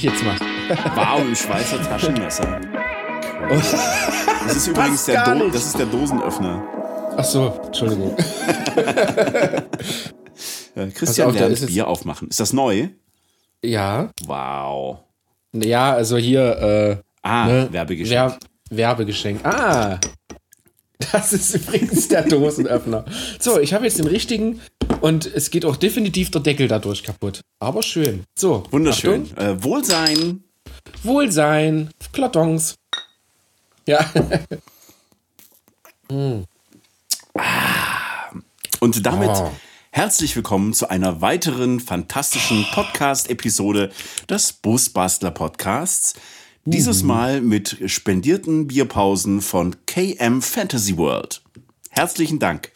ich jetzt mal. Wow, im Schweizer Taschenmesser. Das ist übrigens der, Do nicht. das ist der Dosenöffner. Ach so, Entschuldigung. Christian auf, da lernt Bier aufmachen. Ist das neu? Ja, Wow. ja, also hier, äh, Ah, ne, Werbegeschenk. Wer Werbegeschenk. Ah, das ist übrigens der Dosenöffner. So, ich habe jetzt den richtigen und es geht auch definitiv der Deckel dadurch kaputt. Aber schön. So, Wunderschön. Äh, Wohlsein. Wohlsein, Klotons. Ja, Und damit Oh. herzlich willkommen zu einer weiteren fantastischen Podcast-Episode des Busbastler Podcasts. Mhm. Dieses Mal mit spendierten Bierpausen von KM Fantasy World. Herzlichen Dank.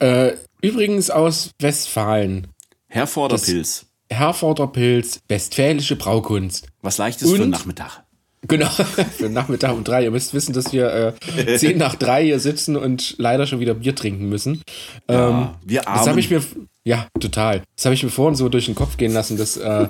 äh, übrigens aus Westfalen. Herr Vorderpilz. Herforder Pilz, westfälische Braukunst. Was leichtes für Und? den Nachmittag. Genau, für Nachmittag um drei. Ihr müsst wissen, dass wir äh, zehn nach drei hier sitzen und leider schon wieder Bier trinken müssen. Ja, wir Das habe armen. ich mir, ja, total. Das habe ich mir vorhin so durch den Kopf gehen lassen, dass, äh,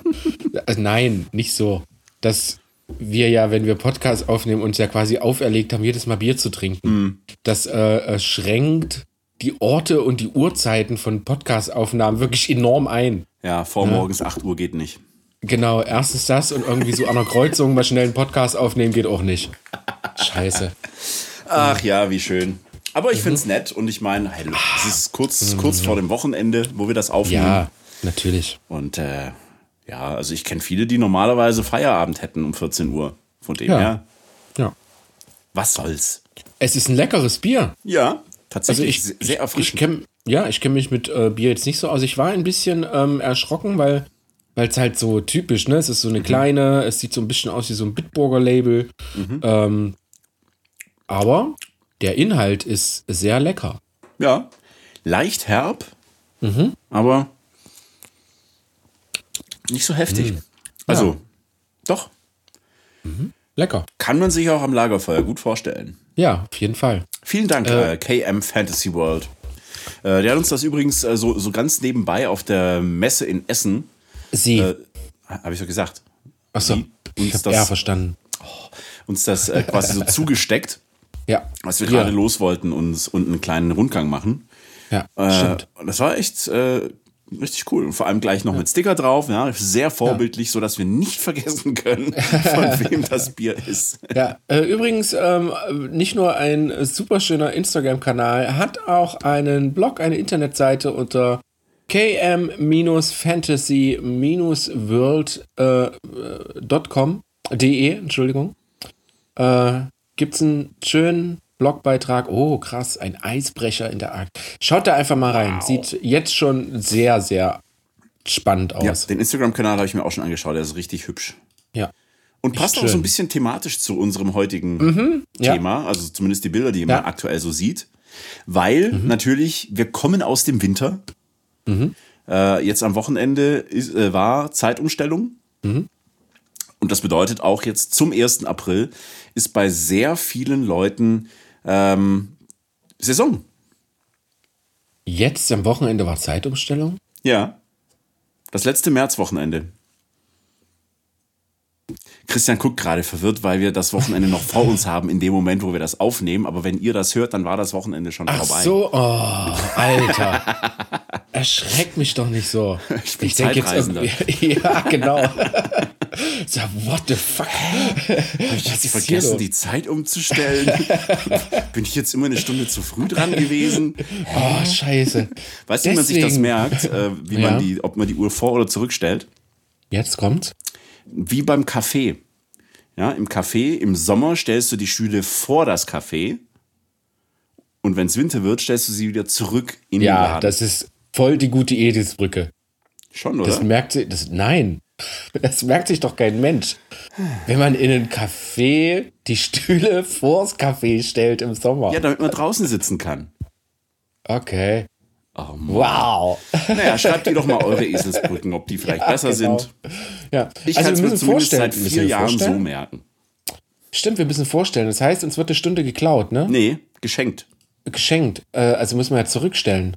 äh, nein, nicht so. Dass wir ja, wenn wir Podcasts aufnehmen, uns ja quasi auferlegt haben, jedes Mal Bier zu trinken. Mhm. Das äh, äh, schränkt die Orte und die Uhrzeiten von Podcast-Aufnahmen wirklich enorm ein. ja, vor morgens 8 Uhr geht nicht. Genau, erstens das und irgendwie so an der Kreuzung mal schnell einen Podcast aufnehmen geht auch nicht. Scheiße. Ach ja, wie schön. Aber Mhm. ich find's nett und ich meine, hey, es ist kurz, kurz vor dem Wochenende, wo wir das aufnehmen. Ja, natürlich. Und äh, ja, also ich kenne viele, die normalerweise Feierabend hätten um 14 Uhr. Von dem Ja. her, Ja. was soll's? Es ist ein leckeres Bier. Ja, Also tatsächlich ich, se- ich, sehr ich erfrischend. kenn, ja, ich kenne mich mit äh, Bier jetzt nicht so aus. Ich war ein bisschen ähm, erschrocken, weil es halt so typisch, ne? Es ist so Mhm. eine kleine, es sieht so ein bisschen aus wie so ein Bitburger Label. Mhm. Ähm, aber der Inhalt ist sehr lecker. ja, leicht herb, Mhm. aber nicht so heftig. Mhm. Also, doch, Lecker. kann man sich auch am Lagerfeuer gut vorstellen. Ja, auf jeden Fall. Vielen Dank, äh, KM Fantasy World. Äh, der hat uns das übrigens äh, so, so ganz nebenbei auf der Messe in Essen, Sie. äh, habe ich so gesagt, Achso, ich uns habe das- verstanden. uns das äh, quasi so zugesteckt, Ja. als wir Ja. gerade los wollten und, und einen kleinen Rundgang machen. Ja, Äh, stimmt. und das war echt äh, richtig cool. Und vor allem gleich noch mit Sticker drauf, ja, sehr vorbildlich, so dass wir nicht vergessen können, von wem das Bier ist. Ja, äh, übrigens, ähm, nicht nur ein äh, super schöner Instagram-Kanal, hat auch einen Blog, eine Internetseite unter km-fantasy-world.com de, Entschuldigung. Äh, gibt's einen schönen Blogbeitrag. Oh, krass, ein Eisbrecher in der Arkt. Schaut da einfach mal rein. Sieht jetzt schon sehr, sehr spannend Ja, aus. den Instagram-Kanal habe ich mir auch schon angeschaut, der ist richtig hübsch. Ja. Und passt auch so ein bisschen thematisch zu unserem heutigen ja. Thema, also zumindest die Bilder, die man Ja. aktuell so sieht. Weil natürlich, wir kommen aus dem Winter. Äh, jetzt am Wochenende ist, äh, war Zeitumstellung. Und das bedeutet auch jetzt zum 1. April ist bei sehr vielen Leuten ähm, Saison. Jetzt am Wochenende war Zeitumstellung. Ja. Das letzte Märzwochenende. Christian guckt gerade verwirrt, weil wir das Wochenende noch vor uns haben in dem Moment, wo wir das aufnehmen. Aber wenn ihr das hört, dann war das Wochenende schon Ach vorbei. so, oh, Alter. Erschreckt mich doch nicht so. Ich bin denk Zeitreisender. irgendwie- Ja, genau. So, what the fuck? Habe ich jetzt vergessen, die Zeit umzustellen? Bin ich jetzt immer eine Stunde zu früh dran gewesen? Oh, scheiße. Weißt du, wie man sich das merkt, äh, wie Ja. man die, ob man die Uhr vor- oder zurückstellt? Jetzt kommt's. Wie beim Kaffee. Ja, im Café im Sommer stellst du die Stühle vor das Café und wenn es Winter wird, stellst du sie wieder zurück in den Ja, Laden. das ist voll die gute Edithsbrücke. Schon, Das oder? merkt sich, das, nein, das merkt sich doch kein Mensch. Wenn man in ein Café die Stühle vors Café stellt im Sommer. Ja, damit man draußen sitzen kann. Okay. Oh. Wow. Naja, schreibt die doch mal eure Eselsbrücken, ob die vielleicht besser genau. sind. Ja, Ich also kann es wir mir zumindest vorstellen. seit vier Jahren so merken. Stimmt, wir müssen vorstellen. Das heißt, uns wird eine Stunde geklaut, ne? Nee, geschenkt. Geschenkt. Äh, also müssen wir ja zurückstellen.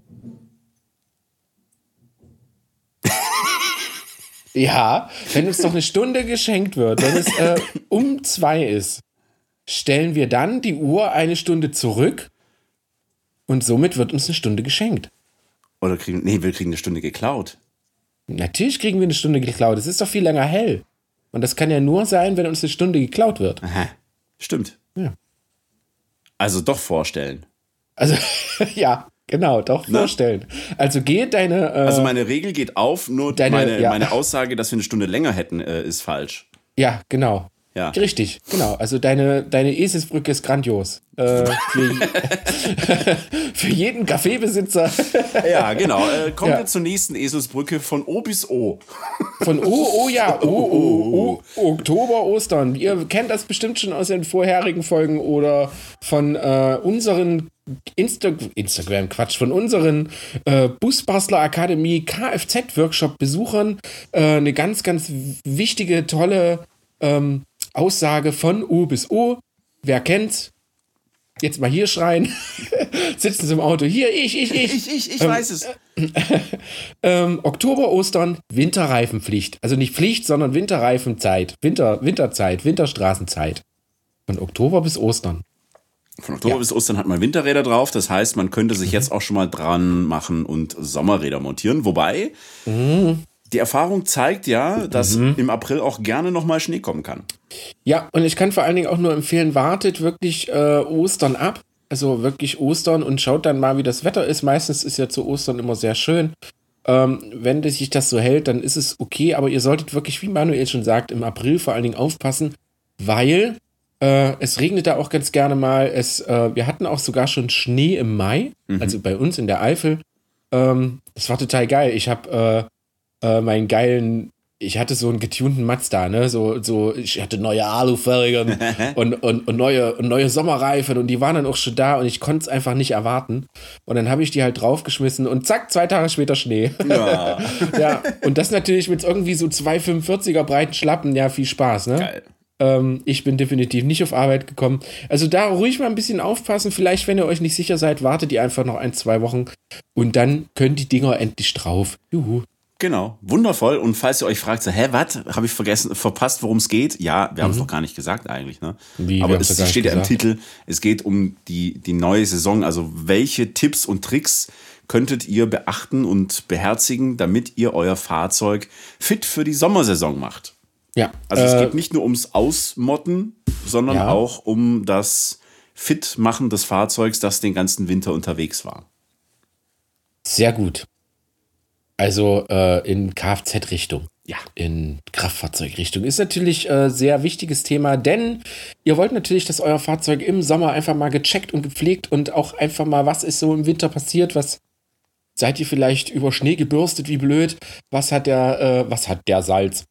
Ja, wenn uns doch eine Stunde geschenkt wird, wenn es äh, um zwei ist, stellen wir dann die Uhr eine Stunde zurück und somit wird uns eine Stunde geschenkt. Oder kriegen, nee, wir kriegen eine Stunde geklaut. Natürlich kriegen wir eine Stunde geklaut. Es ist doch viel länger hell. Und das kann ja nur sein, wenn uns eine Stunde geklaut wird. Aha. Stimmt. Ja. Also doch vorstellen. Also, ja, genau, doch Ne? vorstellen. Also geht deine. Äh, Also meine Regel geht auf, nur Deine- meine, ja. meine Aussage, dass wir eine Stunde länger hätten, äh, ist falsch. ja, genau. Ja. Richtig, genau. Also deine, deine Eselsbrücke ist grandios. Äh, für, für jeden Kaffeebesitzer Ja, genau. Äh, kommen Ja. wir zur nächsten Eselsbrücke von O bis O. von oh, oh ja, oh, oh, oh, Oktober, Ostern. Ihr kennt das bestimmt schon aus den vorherigen Folgen oder von äh, unseren Insta Instagram, Quatsch, von unseren äh, Busbastler Akademie Kfz-Workshop Besuchern äh, eine ganz, ganz wichtige, tolle ähm, Aussage von O bis O. Wer kennt's? Jetzt mal hier schreien. Sitzen Sie im Auto. Hier, ich, ich, ich. Ich, ich, ich weiß es. Ähm, Oktober, Ostern, Winterreifenpflicht. Also nicht Pflicht, sondern Winterreifenzeit. Winter, Winterzeit, Winterstraßenzeit. Von Oktober bis Ostern. Von Oktober Ja. bis Ostern hat man Winterräder drauf. Das heißt, man könnte sich jetzt auch schon mal dran machen und Sommerräder montieren. Wobei, die Erfahrung zeigt ja, dass im April auch gerne nochmal Schnee kommen kann. Ja, und ich kann vor allen Dingen auch nur empfehlen, wartet wirklich äh, Ostern ab. Also wirklich Ostern und schaut dann mal, wie das Wetter ist. Meistens ist ja zu Ostern immer sehr schön. Ähm, wenn sich das so hält, dann ist es okay. Aber ihr solltet wirklich, wie Manuel schon sagt, im April vor allen Dingen aufpassen, weil äh, es regnet da auch ganz gerne mal. Es, äh, wir hatten auch sogar schon Schnee im Mai, also bei uns in der Eifel. Ähm, das war total geil. Ich habe äh, äh, meinen geilen, ich hatte so einen getunten Mazda, ne? So, so, ich hatte neue Alufelgen und, und, und neue, und neue Sommerreifen und die waren dann auch schon da und ich konnte es einfach nicht erwarten. Und dann habe ich die halt draufgeschmissen und zack, zwei Tage später Schnee. Ja, ja, und das natürlich mit irgendwie so 2,45er breiten Schlappen, ja, viel Spaß, ne? geil. Ähm, ich bin definitiv nicht auf Arbeit gekommen. Also da ruhig mal ein bisschen aufpassen. Vielleicht, wenn ihr euch nicht sicher seid, wartet ihr einfach noch ein, zwei Wochen und dann können die Dinger endlich drauf. Juhu. Genau, wundervoll. Und falls ihr euch fragt, so, hä, was? Habe ich vergessen, verpasst, worum es geht? Ja, wir haben es noch gar nicht gesagt eigentlich. Ne? Mhm. Wie, Aber es steht ja im. Titel, es geht um die, die neue Saison. Also welche Tipps und Tricks könntet ihr beachten und beherzigen, damit ihr euer Fahrzeug fit für die Sommersaison macht? Ja. Also es äh, geht nicht nur ums Ausmotten, sondern Ja. auch um das Fitmachen des Fahrzeugs, das den ganzen Winter unterwegs war. Sehr gut. Also äh, in Kfz-Richtung. Ja. In Kraftfahrzeugrichtung. Ist natürlich äh, sehr wichtiges Thema, denn ihr wollt natürlich, dass euer Fahrzeug im Sommer einfach mal gecheckt und gepflegt und auch einfach mal, was ist so im Winter passiert, was seid ihr vielleicht über Schnee gebürstet, wie blöd, was hat der, äh, was hat der Salz?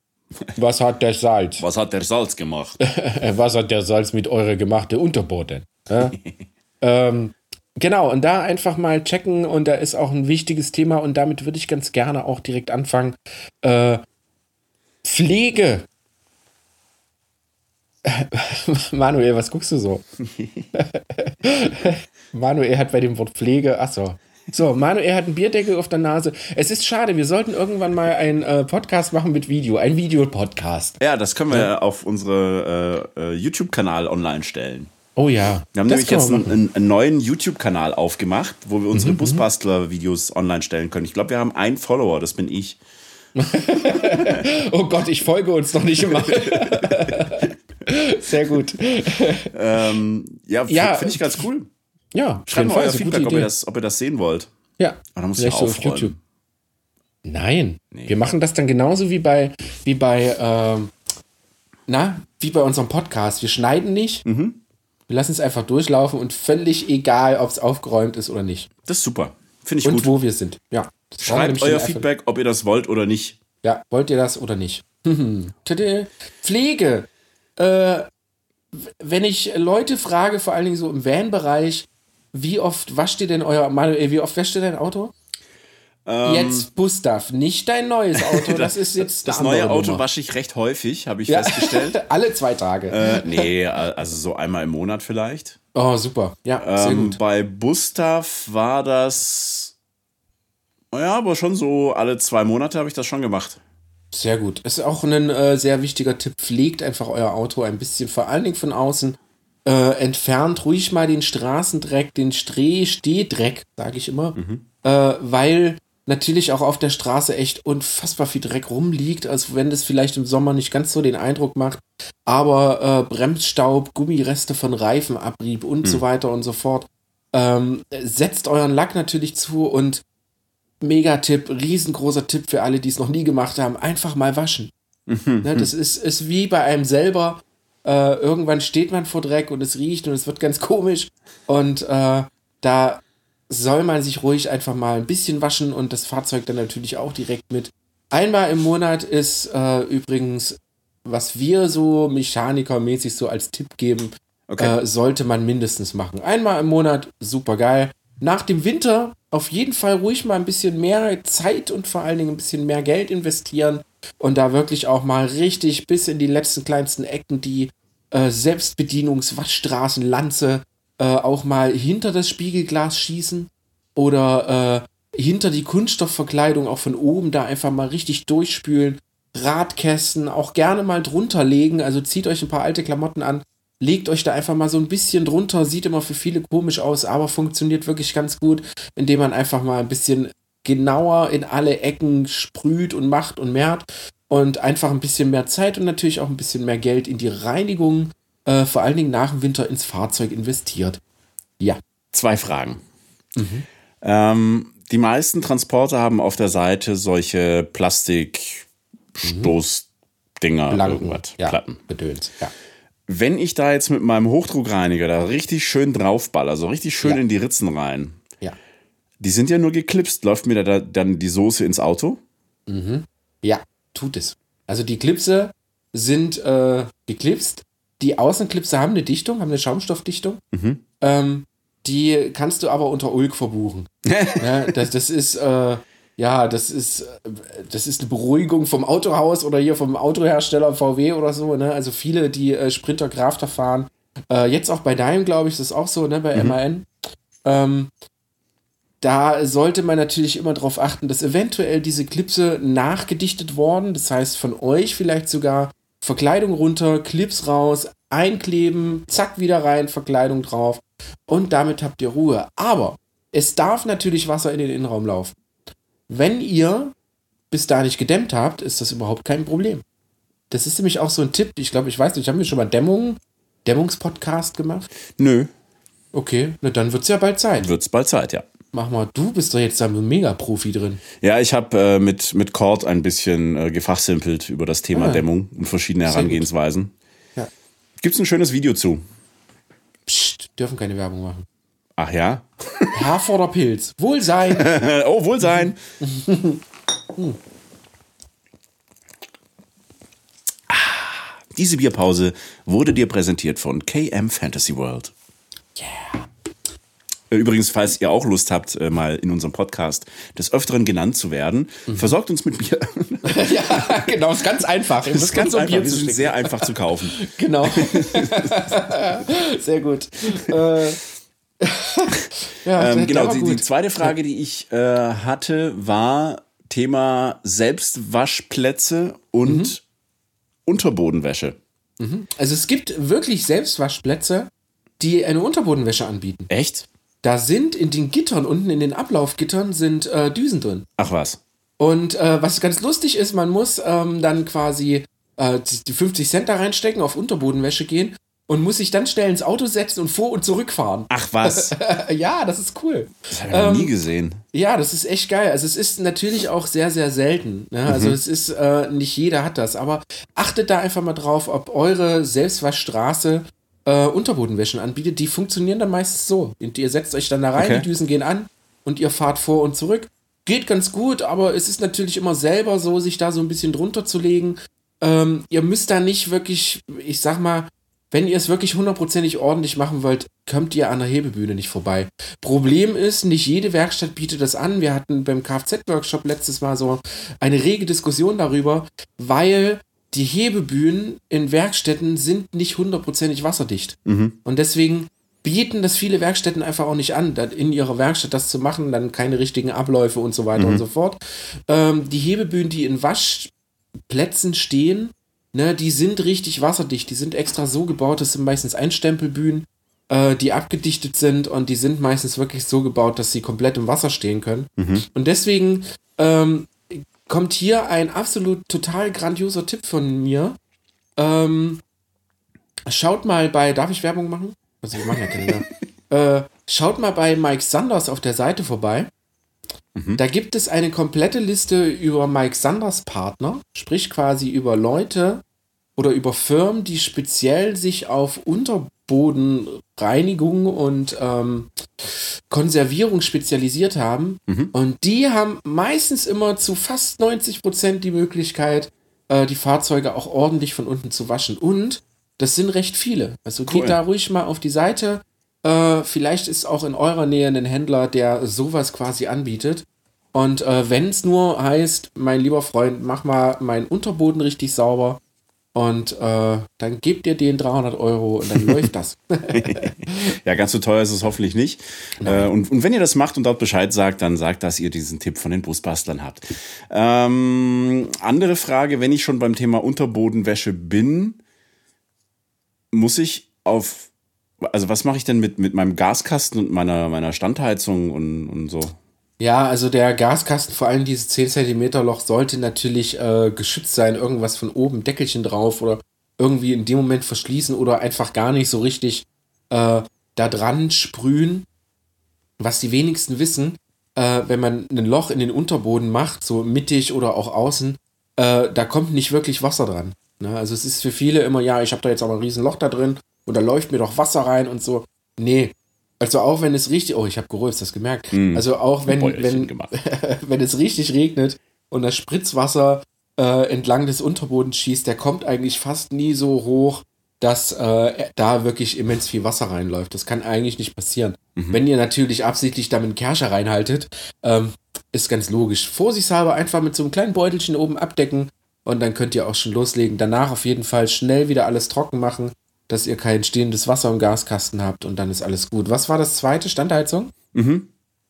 Was hat der Salz? Was hat der Salz gemacht? Was hat der Salz mit eure gemachte Unterboden? Ja? ähm, genau, und da einfach mal checken und da ist auch ein wichtiges Thema und damit würde ich ganz gerne auch direkt anfangen. Äh, Pflege. Manuel, was guckst du so? Manuel hat bei dem Wort Pflege, achso. So, Manuel hat einen Bierdeckel auf der Nase. Es ist schade, wir sollten irgendwann mal einen äh, Podcast machen mit Video, ein Videopodcast. Ja, das können wir auf unsere äh, äh, YouTube-Kanal online stellen. Oh ja. Wir haben das nämlich jetzt einen, einen, neuen YouTube-Kanal aufgemacht, wo wir unsere Busbastler-Videos online stellen können. Ich glaube, wir haben einen Follower, das bin ich. Oh Gott, ich folge uns noch nicht immer. Sehr gut. Ähm, ja, Ja. finde ich ganz cool. Ja, Schreibt mal euer Feedback, ob ihr, das, ob ihr das sehen wollt. Ja, Ah, da muss ich auf. YouTube. Nein, wir machen das dann genauso wie bei, wie bei, ähm, na, wie bei unserem Podcast. Wir schneiden nicht. Mhm. Wir lassen es einfach durchlaufen und völlig egal, ob es aufgeräumt ist oder nicht. Das ist super. Finde ich Und gut. wo wir sind. Ja. Das Schreibt euer dann einfach- Feedback, ob ihr das wollt oder nicht. Ja, wollt ihr das oder nicht? Pflege. Äh, wenn ich Leute frage, vor allen Dingen so im Van-Bereich, wie oft wascht ihr denn euer Manuel, wie oft wäscht ihr dein Auto? jetzt Gustav, nicht dein neues Auto, das, ist jetzt Das neue Auto Nummer. wasche ich recht häufig, habe ich Ja. festgestellt. Alle zwei Tage. äh, nee, also so einmal im Monat vielleicht. oh, super. Ja, sehr Ähm, gut. bei Gustav war das. Ja, aber schon so alle zwei Monate habe ich das schon gemacht. Sehr gut. Ist auch ein äh, sehr wichtiger Tipp. Pflegt einfach euer Auto ein bisschen, vor allen Dingen von außen. Äh, entfernt ruhig mal den Straßendreck, den Streh, Stehdreck, sage ich immer, mhm. äh, weil natürlich auch auf der Straße echt unfassbar viel Dreck rumliegt, als wenn das vielleicht im Sommer nicht ganz so den Eindruck macht. Aber äh, Bremsstaub, Gummireste von Reifenabrieb und mhm. so weiter und so fort. Ähm, setzt euren Lack natürlich zu und Megatipp, riesengroßer Tipp für alle, die es noch nie gemacht haben, einfach mal waschen. Mhm. Ne, das ist, ist wie bei einem selber. Äh, irgendwann steht man vor Dreck und es riecht und es wird ganz komisch. Und äh, da soll man sich ruhig einfach mal ein bisschen waschen und das Fahrzeug dann natürlich auch direkt mit. Einmal im Monat ist äh, übrigens, was wir so mechanikermäßig so als Tipp geben, okay. äh, sollte man mindestens machen. Einmal im Monat, super geil. Nach dem Winter auf jeden Fall ruhig mal ein bisschen mehr Zeit und vor allen Dingen ein bisschen mehr Geld investieren und da wirklich auch mal richtig bis in die letzten kleinsten Ecken die äh, Selbstbedienungswaschstraßenlanze äh, auch mal hinter das Spiegelglas schießen oder äh, hinter die Kunststoffverkleidung auch von oben da einfach mal richtig durchspülen. Radkästen auch gerne mal drunter legen, also zieht euch ein paar alte Klamotten an, legt euch da einfach mal so ein bisschen drunter, sieht immer für viele komisch aus, aber funktioniert wirklich ganz gut, indem man einfach mal ein bisschen genauer in alle Ecken sprüht und macht und mehrt und einfach ein bisschen mehr Zeit und natürlich auch ein bisschen mehr Geld in die Reinigung, äh, vor allen Dingen nach dem Winter ins Fahrzeug investiert. Ja. Zwei Fragen. Mhm. Ähm, die meisten Transporter haben auf der Seite solche Plastikstoßdinger, mhm. irgendwas, ja, Platten. Bedöns, ja. Wenn ich da jetzt mit meinem Hochdruckreiniger da richtig schön draufballer, so richtig schön ja. in die Ritzen rein, ja. die sind ja nur geklipst, läuft mir da dann die Soße ins Auto? Mhm. Ja, tut es. Also die Klipse sind äh, geklipst. Die Außenklipse haben eine Dichtung, haben eine Schaumstoffdichtung. Mhm. Ähm, die kannst du aber unter Ulk verbuchen. ja, das, das ist, äh, ja, das ist, das ist eine Beruhigung vom Autohaus oder hier vom Autohersteller VW oder so, ne? Also viele, die äh, Sprinter Crafter fahren. Äh, jetzt auch bei Daim, glaube ich, ist das auch so, ne? Bei mhm. MAN. Ähm, da sollte man natürlich immer darauf achten, dass eventuell diese Klipse nachgedichtet worden, das heißt von euch vielleicht sogar Verkleidung runter, Clips raus, einkleben, zack, wieder rein, Verkleidung drauf und damit habt ihr Ruhe. Aber es darf natürlich Wasser in den Innenraum laufen. Wenn ihr bis da nicht gedämmt habt, ist das überhaupt kein Problem. Das ist nämlich auch so ein Tipp. Ich glaube, ich weiß nicht, haben wir schon mal Dämmung, Dämmungspodcast gemacht? Nö. Okay, na dann wird es ja bald Zeit. Wird es bald Zeit, ja. Mach mal, du bist doch jetzt da ein Mega-Profi drin. Ja, ich habe äh, mit, mit Cord ein bisschen äh, gefachsimpelt über das Thema ah, Dämmung und verschiedene Herangehensweisen. Ja. Gibt es ein schönes Video zu. Psst, dürfen keine Werbung machen. Ach ja? Herforder Pilz. Wohlsein. oh, Wohlsein. ah, diese Bierpause wurde dir präsentiert von KM Fantasy World. Yeah. Äh, übrigens, falls ihr auch Lust habt, äh, mal in unserem Podcast des Öfteren genannt zu werden, mhm. versorgt uns mit Bier. ja, genau, ist ganz einfach. Das ist ganz einfach. Bier Wir sind sehr einfach zu kaufen. genau. sehr gut. Äh, ja, ähm, genau, die, die, zweite Frage, die ich äh, hatte, war Thema Selbstwaschplätze und mhm. Unterbodenwäsche. Mhm. Also es gibt wirklich Selbstwaschplätze, die eine Unterbodenwäsche anbieten. Echt? Da sind in den Gittern, unten in den Ablaufgittern, sind äh, Düsen drin. Ach was. Und äh, was ganz lustig ist, man muss ähm, dann quasi äh, die 50 Cent da reinstecken, auf Unterbodenwäsche gehen und muss sich dann schnell ins Auto setzen und vor- und zurückfahren. Ach was. ja, das ist cool. Das habe ich ähm, noch nie gesehen. Ja, das ist echt geil. Also es ist natürlich auch sehr, sehr selten. Ne? Also mhm. es ist, äh, nicht jeder hat das. Aber achtet da einfach mal drauf, ob eure Selbstwaschstraße äh, Unterbodenwäschen anbietet, die funktionieren dann meistens so. Und ihr setzt euch dann da rein, okay. die Düsen gehen an und ihr fahrt vor und zurück. Geht ganz gut, aber es ist natürlich immer selber so, sich da so ein bisschen drunter zu legen. Ähm, ihr müsst da nicht wirklich, ich sag mal, wenn ihr es wirklich hundertprozentig ordentlich machen wollt, kommt ihr an der Hebebühne nicht vorbei. Problem ist, nicht jede Werkstatt bietet das an. Wir hatten beim Kfz-Workshop letztes Mal so eine rege Diskussion darüber, weil die Hebebühnen in Werkstätten sind nicht hundertprozentig wasserdicht. Mhm. Und deswegen bieten das viele Werkstätten einfach auch nicht an, in ihrer Werkstatt das zu machen, dann keine richtigen Abläufe und so weiter mhm. und so fort. Ähm, die Hebebühnen, die in Wasch Plätzen stehen, ne, die sind richtig wasserdicht. Die sind extra so gebaut, das sind meistens Einstempelbühnen, äh, die abgedichtet sind und die sind meistens wirklich so gebaut, dass sie komplett im Wasser stehen können. Mhm. Und deswegen ähm, kommt hier ein absolut total grandioser Tipp von mir. Ähm, schaut mal bei, darf ich Werbung machen? Also wir machen ja keine äh, schaut mal bei Mike Sanders auf der Seite vorbei. Da gibt es eine komplette Liste über Mike Sanders Partner, sprich quasi über Leute oder über Firmen, die speziell sich auf Unterbodenreinigung und ähm, Konservierung spezialisiert haben. Und die haben meistens immer zu fast 90 Prozent die Möglichkeit, äh, die Fahrzeuge auch ordentlich von unten zu waschen. Und das sind recht viele. Also Cool. geht da ruhig mal auf die Seite. Äh, vielleicht ist auch in eurer Nähe ein Händler, der sowas quasi anbietet. Und äh, wenn es nur heißt, mein lieber Freund, mach mal meinen Unterboden richtig sauber und äh, dann gebt ihr den 300 Euro und dann läuft das. Ja, ganz so teuer ist es hoffentlich nicht. Äh, und, und wenn ihr das macht und dort Bescheid sagt, dann sagt, dass ihr diesen Tipp von den Busbastlern habt. Ähm, andere Frage, wenn ich schon beim Thema Unterbodenwäsche bin, muss ich auf, also was mache ich denn mit, mit meinem Gaskasten und meiner, meiner Standheizung und, und so? Ja, also der Gaskasten, vor allem dieses 10 cm Loch, sollte natürlich äh, geschützt sein. Irgendwas von oben, Deckelchen drauf oder irgendwie in dem Moment verschließen oder einfach gar nicht so richtig äh, da dran sprühen. Was die wenigsten wissen, äh, wenn man ein Loch in den Unterboden macht, so mittig oder auch außen, äh, da kommt nicht wirklich Wasser dran. Ne? Also es ist für viele immer, ja, ich habe da jetzt aber ein riesen Loch da drin und da läuft mir doch Wasser rein und so. Nee. Also auch wenn es richtig, oh, ich habe gerülpst, das gemerkt. Also auch wenn, wenn, wenn es richtig regnet und das Spritzwasser äh, entlang des Unterbodens schießt, der kommt eigentlich fast nie so hoch, dass äh, da wirklich immens viel Wasser reinläuft. Das kann eigentlich nicht passieren. Wenn ihr natürlich absichtlich damit einen Kercher reinhaltet, ähm, ist ganz logisch. Vorsichtshalber einfach mit so einem kleinen Beutelchen oben abdecken und dann könnt ihr auch schon loslegen. Danach auf jeden Fall schnell wieder alles trocken machen, dass ihr kein stehendes Wasser im Gaskasten habt und dann ist alles gut. Was war das zweite? Standheizung?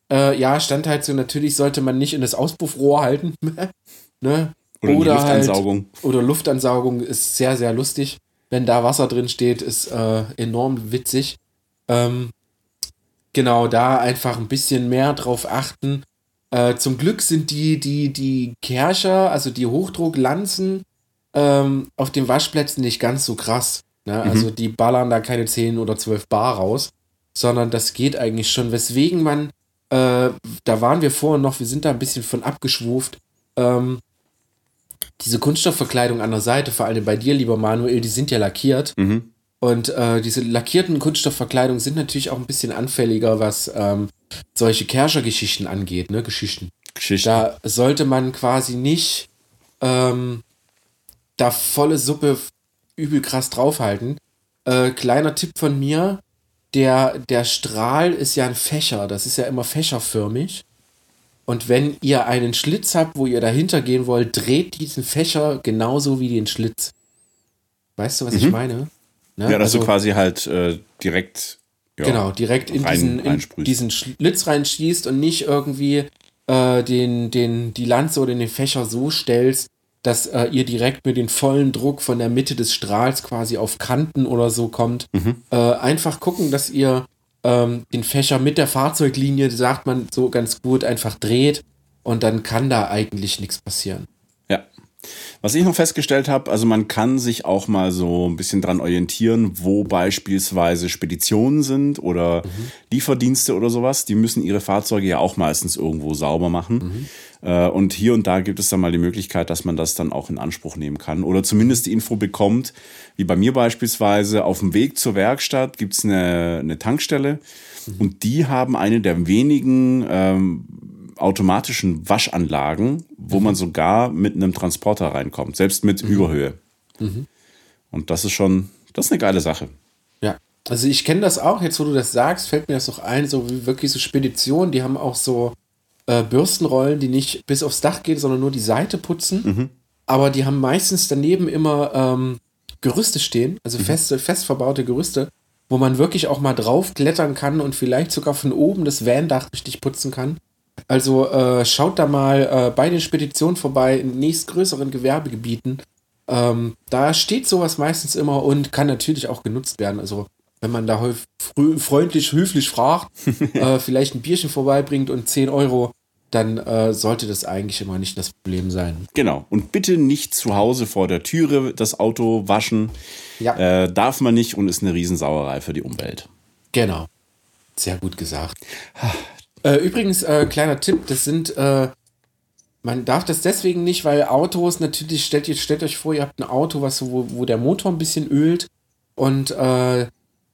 Äh, ja, Standheizung natürlich sollte man nicht in das Auspuffrohr halten. ne? Oder in die halt, Luftansaugung. oder Luftansaugung ist sehr, sehr lustig. Wenn da Wasser drin steht, ist äh, enorm witzig. Ähm, genau, da einfach ein bisschen mehr drauf achten. Äh, zum Glück sind die, die, die Kercher, also die Hochdrucklanzen, ähm, auf den Waschplätzen nicht ganz so krass. Ne? Also die ballern da keine 10 oder 12 Bar raus, sondern das geht eigentlich schon. Weswegen man, äh, da waren wir vorhin noch, wir sind da ein bisschen von abgeschwuft, ähm, diese Kunststoffverkleidung an der Seite, vor allem bei dir, lieber Manuel, die sind ja lackiert. Und äh, diese lackierten Kunststoffverkleidungen sind natürlich auch ein bisschen anfälliger, was ähm, solche Kerscher-Geschichten angeht, ne? Geschichten. Geschichte. Da sollte man quasi nicht ähm, da volle Suppe übel krass draufhalten. Äh, kleiner Tipp von mir, der, der Strahl ist ja ein Fächer, das ist ja immer fächerförmig. Und wenn ihr einen Schlitz habt, wo ihr dahinter gehen wollt, dreht diesen Fächer genauso wie den Schlitz. Weißt du, was ich meine? Ne? ja, dass Also- du quasi halt äh, direkt ja, genau, direkt in, rein- diesen, in diesen Schlitz reinschießt und nicht irgendwie äh, den, den, die Lanze oder den Fächer so stellst, dass äh, ihr direkt mit dem vollen Druck von der Mitte des Strahls quasi auf Kanten oder so kommt. Mhm. Äh, einfach gucken, dass ihr ähm, den Fächer mit der Fahrzeuglinie, sagt man so ganz gut, einfach dreht und dann kann da eigentlich nichts passieren. Ja. Was ich noch festgestellt habe, also man kann sich auch mal so ein bisschen dran orientieren, wo beispielsweise Speditionen sind oder Lieferdienste oder sowas. Die müssen ihre Fahrzeuge ja auch meistens irgendwo sauber machen. Äh, Und hier und da gibt es dann mal die Möglichkeit, dass man das dann auch in Anspruch nehmen kann oder zumindest die Info bekommt, wie bei mir beispielsweise auf dem Weg zur Werkstatt gibt es eine, eine Tankstelle und die haben eine der wenigen ähm, automatischen Waschanlagen, wo man sogar mit einem Transporter reinkommt, selbst mit Überhöhe. Und das ist schon, das ist eine geile Sache. Ja, also ich kenne das auch, jetzt wo du das sagst, fällt mir das auch ein, so wie wirklich so Speditionen, die haben auch so äh, Bürstenrollen, die nicht bis aufs Dach gehen, sondern nur die Seite putzen. Aber die haben meistens daneben immer ähm, Gerüste stehen, also feste, fest verbaute Gerüste, wo man wirklich auch mal drauf klettern kann und vielleicht sogar von oben das Van-Dach richtig putzen kann. Also äh, schaut da mal äh, bei den Speditionen vorbei in nächstgrößeren Gewerbegebieten. Ähm, da steht sowas meistens immer und kann natürlich auch genutzt werden. Also wenn man da freundlich, höflich fragt, äh, vielleicht ein Bierchen vorbeibringt und 10 Euro, dann äh, sollte das eigentlich immer nicht das Problem sein. Genau. Und bitte nicht zu Hause vor der Türe das Auto waschen. Ja. Äh, darf man nicht und ist eine Riesensauerei für die Umwelt. Genau. Sehr gut gesagt. Äh, übrigens, äh, kleiner Tipp, das sind, äh, man darf das deswegen nicht, weil Autos natürlich, stellt, stellt euch vor, ihr habt ein Auto, was, wo, wo der Motor ein bisschen ölt und äh,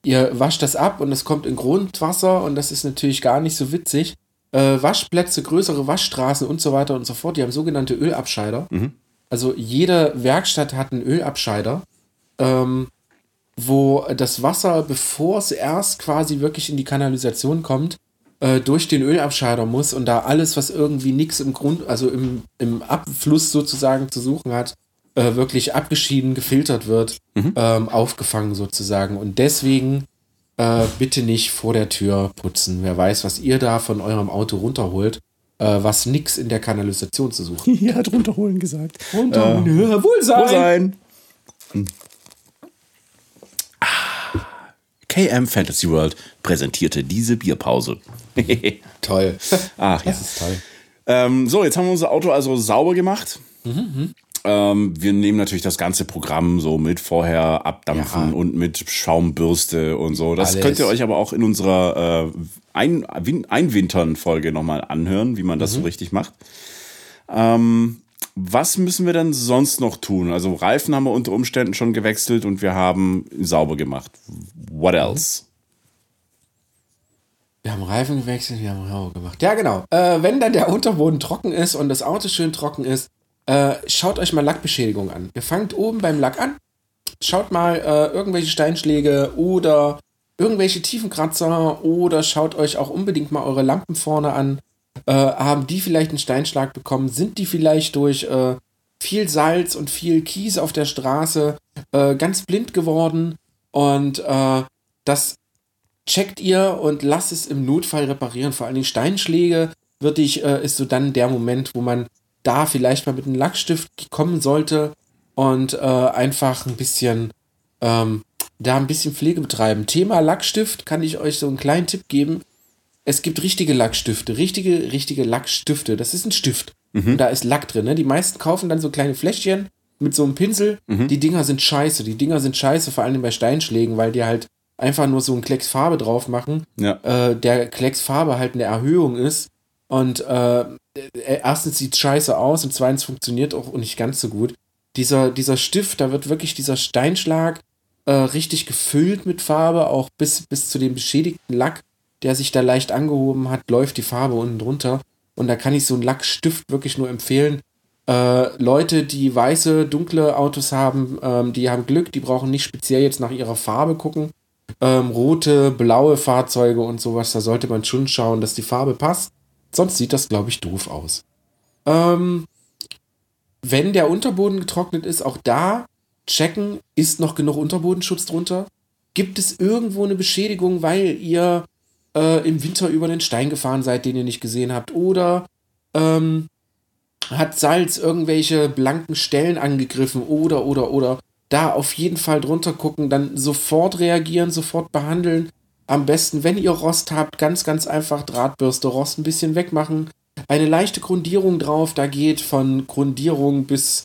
ihr wascht das ab und es kommt in Grundwasser und das ist natürlich gar nicht so witzig. Äh, Waschplätze, größere Waschstraßen und so weiter und so fort, die haben sogenannte Ölabscheider. Mhm. Also jede Werkstatt hat einen Ölabscheider, ähm, wo das Wasser, bevor es erst quasi wirklich in die Kanalisation kommt, äh, durch den Ölabscheider muss und da alles, was irgendwie nichts im Grund, also im, im Abfluss sozusagen zu suchen hat, äh, wirklich abgeschieden, gefiltert wird, mhm. ähm, aufgefangen sozusagen. Und deswegen äh, bitte nicht vor der Tür putzen. Wer weiß, was ihr da von eurem Auto runterholt, äh, was nix in der Kanalisation zu suchen. Hier hat runterholen gesagt. Runterholen, äh, ja, Wohlsein. Wohlsein. Hm. KM Fantasy World präsentierte diese Bierpause. toll. Ach ja. Das ist toll. Ähm, so, jetzt haben wir unser Auto also sauber gemacht. Mhm, mhm. Ähm, wir nehmen natürlich das ganze Programm so mit vorher abdampfen ja. und mit Schaumbürste und so. Das Alles. könnt ihr euch aber auch in unserer äh, Ein Einwintern-Folge nochmal anhören, wie man das mhm. so richtig macht. Ähm, was müssen wir denn sonst noch tun? Also Reifen haben wir unter Umständen schon gewechselt und wir haben sauber gemacht. What mhm. else? Wir haben Reifen gewechselt, wir haben sauber gemacht. Ja, genau. Äh, wenn dann der Unterboden trocken ist und das Auto schön trocken ist, äh, schaut euch mal Lackbeschädigung an. Ihr fangt oben beim Lack an, schaut mal äh, irgendwelche Steinschläge oder irgendwelche Tiefenkratzer oder schaut euch auch unbedingt mal eure Lampen vorne an äh, haben die vielleicht einen Steinschlag bekommen? Sind die vielleicht durch äh, viel Salz und viel Kies auf der Straße äh, ganz blind geworden? Und äh, das checkt ihr und lasst es im Notfall reparieren. Vor allem die Steinschläge würde ich, äh, ist so dann der Moment, wo man da vielleicht mal mit einem Lackstift kommen sollte und äh, einfach ein bisschen ähm, da ein bisschen Pflege betreiben. Thema Lackstift kann ich euch so einen kleinen Tipp geben es gibt richtige Lackstifte, richtige, richtige Lackstifte. Das ist ein Stift. Mhm. Und da ist Lack drin. Ne? Die meisten kaufen dann so kleine Fläschchen mit so einem Pinsel. Mhm. Die Dinger sind scheiße. Die Dinger sind scheiße, vor allem bei Steinschlägen, weil die halt einfach nur so einen Klecks Farbe drauf machen. Ja. Äh, der Klecks Farbe halt eine Erhöhung ist. Und äh, erstens sieht scheiße aus und zweitens funktioniert auch nicht ganz so gut. Dieser, dieser Stift, da wird wirklich dieser Steinschlag äh, richtig gefüllt mit Farbe, auch bis, bis zu dem beschädigten Lack der sich da leicht angehoben hat, läuft die Farbe unten drunter. Und da kann ich so einen Lackstift wirklich nur empfehlen. Äh, Leute, die weiße, dunkle Autos haben, ähm, die haben Glück, die brauchen nicht speziell jetzt nach ihrer Farbe gucken. Ähm, rote, blaue Fahrzeuge und sowas, da sollte man schon schauen, dass die Farbe passt. Sonst sieht das, glaube ich, doof aus. Ähm, wenn der Unterboden getrocknet ist, auch da checken, ist noch genug Unterbodenschutz drunter? Gibt es irgendwo eine Beschädigung, weil ihr äh, im Winter über den Stein gefahren seid, den ihr nicht gesehen habt. Oder ähm, hat Salz irgendwelche blanken Stellen angegriffen oder, oder, oder. Da auf jeden Fall drunter gucken, dann sofort reagieren, sofort behandeln. Am besten, wenn ihr Rost habt, ganz, ganz einfach Drahtbürste, Rost ein bisschen wegmachen. Eine leichte Grundierung drauf, da geht von Grundierung bis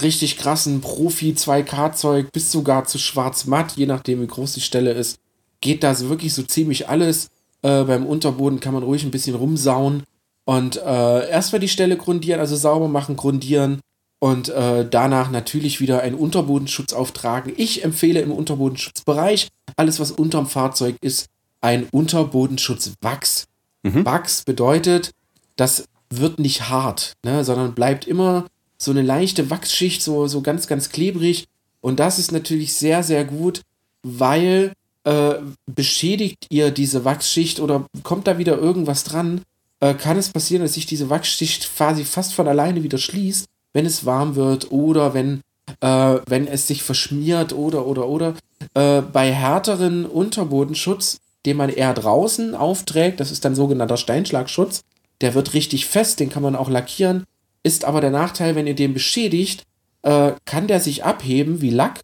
richtig krassen Profi 2K-Zeug bis sogar zu schwarz-matt, je nachdem wie groß die Stelle ist. Geht da wirklich so ziemlich alles. Äh, beim Unterboden kann man ruhig ein bisschen rumsauen und äh, erstmal die Stelle grundieren, also sauber machen, grundieren und äh, danach natürlich wieder einen Unterbodenschutz auftragen. Ich empfehle im Unterbodenschutzbereich alles, was unterm Fahrzeug ist, ein Unterbodenschutz-Wachs. Mhm. Wachs bedeutet, das wird nicht hart, ne, sondern bleibt immer so eine leichte Wachsschicht, so, so ganz, ganz klebrig. Und das ist natürlich sehr, sehr gut, weil äh, beschädigt ihr diese Wachsschicht oder kommt da wieder irgendwas dran, äh, kann es passieren, dass sich diese Wachsschicht quasi fast von alleine wieder schließt, wenn es warm wird oder wenn, äh, wenn es sich verschmiert oder oder oder. Äh, bei härteren Unterbodenschutz, den man eher draußen aufträgt, das ist dann sogenannter Steinschlagschutz, der wird richtig fest, den kann man auch lackieren. Ist aber der Nachteil, wenn ihr den beschädigt, äh, kann der sich abheben wie Lack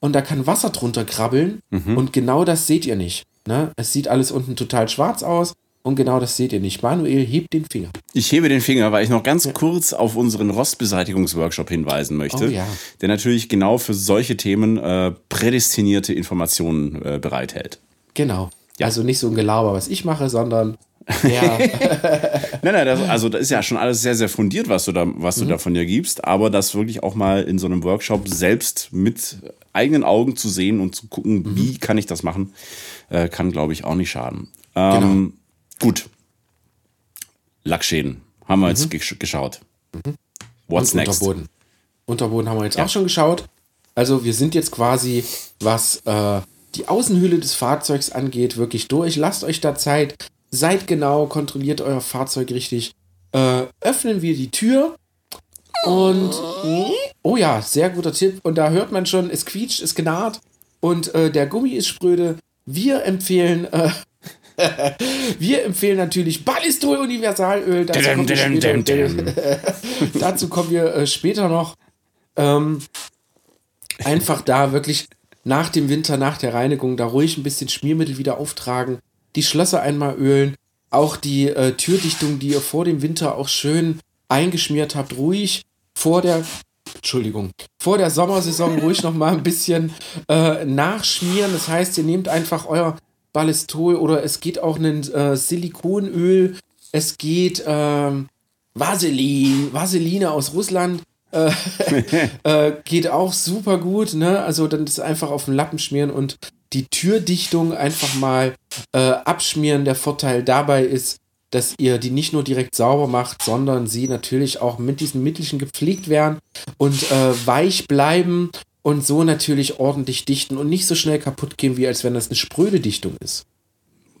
und da kann Wasser drunter krabbeln mhm. und genau das seht ihr nicht. Ne? Es sieht alles unten total schwarz aus und genau das seht ihr nicht. Manuel, hebt den Finger. Ich hebe den Finger, weil ich noch ganz ja. kurz auf unseren Rostbeseitigungsworkshop hinweisen möchte, oh, ja. der natürlich genau für solche Themen äh, prädestinierte Informationen äh, bereithält. Genau. Ja. Also nicht so ein Gelaber, was ich mache, sondern ja. nein, nein, das, also das ist ja schon alles sehr, sehr fundiert, was du da, was mhm. du da von dir gibst, aber das wirklich auch mal in so einem Workshop selbst mit eigenen Augen zu sehen und zu gucken, mhm. wie kann ich das machen, äh, kann, glaube ich, auch nicht schaden. Ähm, genau. Gut. Lackschäden haben wir mhm. jetzt gesch geschaut. Mhm. What's Und next? Unterboden. Unterboden haben wir jetzt ja. auch schon geschaut. Also wir sind jetzt quasi, was äh, die Außenhülle des Fahrzeugs angeht, wirklich durch. Lasst euch da Zeit. Seid genau, kontrolliert euer Fahrzeug richtig. Äh, öffnen wir die Tür und oh ja, sehr guter Tipp. Und da hört man schon, es quietscht, es gnarrt und äh, der Gummi ist spröde. Wir empfehlen äh, wir empfehlen natürlich Ballistol Universalöl. Dazu, kommen wir später, dazu kommen wir äh, später noch. Ähm, einfach da wirklich nach dem Winter, nach der Reinigung, da ruhig ein bisschen Schmiermittel wieder auftragen, die Schlösser einmal ölen, auch die äh, Türdichtung, die ihr vor dem Winter auch schön eingeschmiert habt, ruhig vor der Entschuldigung, vor der Sommersaison ruhig noch mal ein bisschen äh, nachschmieren. Das heißt, ihr nehmt einfach euer Ballistol oder es geht auch ein äh, Silikonöl, es geht ähm, Vaseline, Vaseline aus Russland. Äh, äh, geht auch super gut, ne? Also dann das einfach auf den Lappen schmieren und die Türdichtung einfach mal äh, abschmieren. Der Vorteil dabei ist, dass ihr die nicht nur direkt sauber macht, sondern sie natürlich auch mit diesen Mittelchen gepflegt werden und äh, weich bleiben und so natürlich ordentlich dichten und nicht so schnell kaputt gehen, wie als wenn das eine spröde Dichtung ist.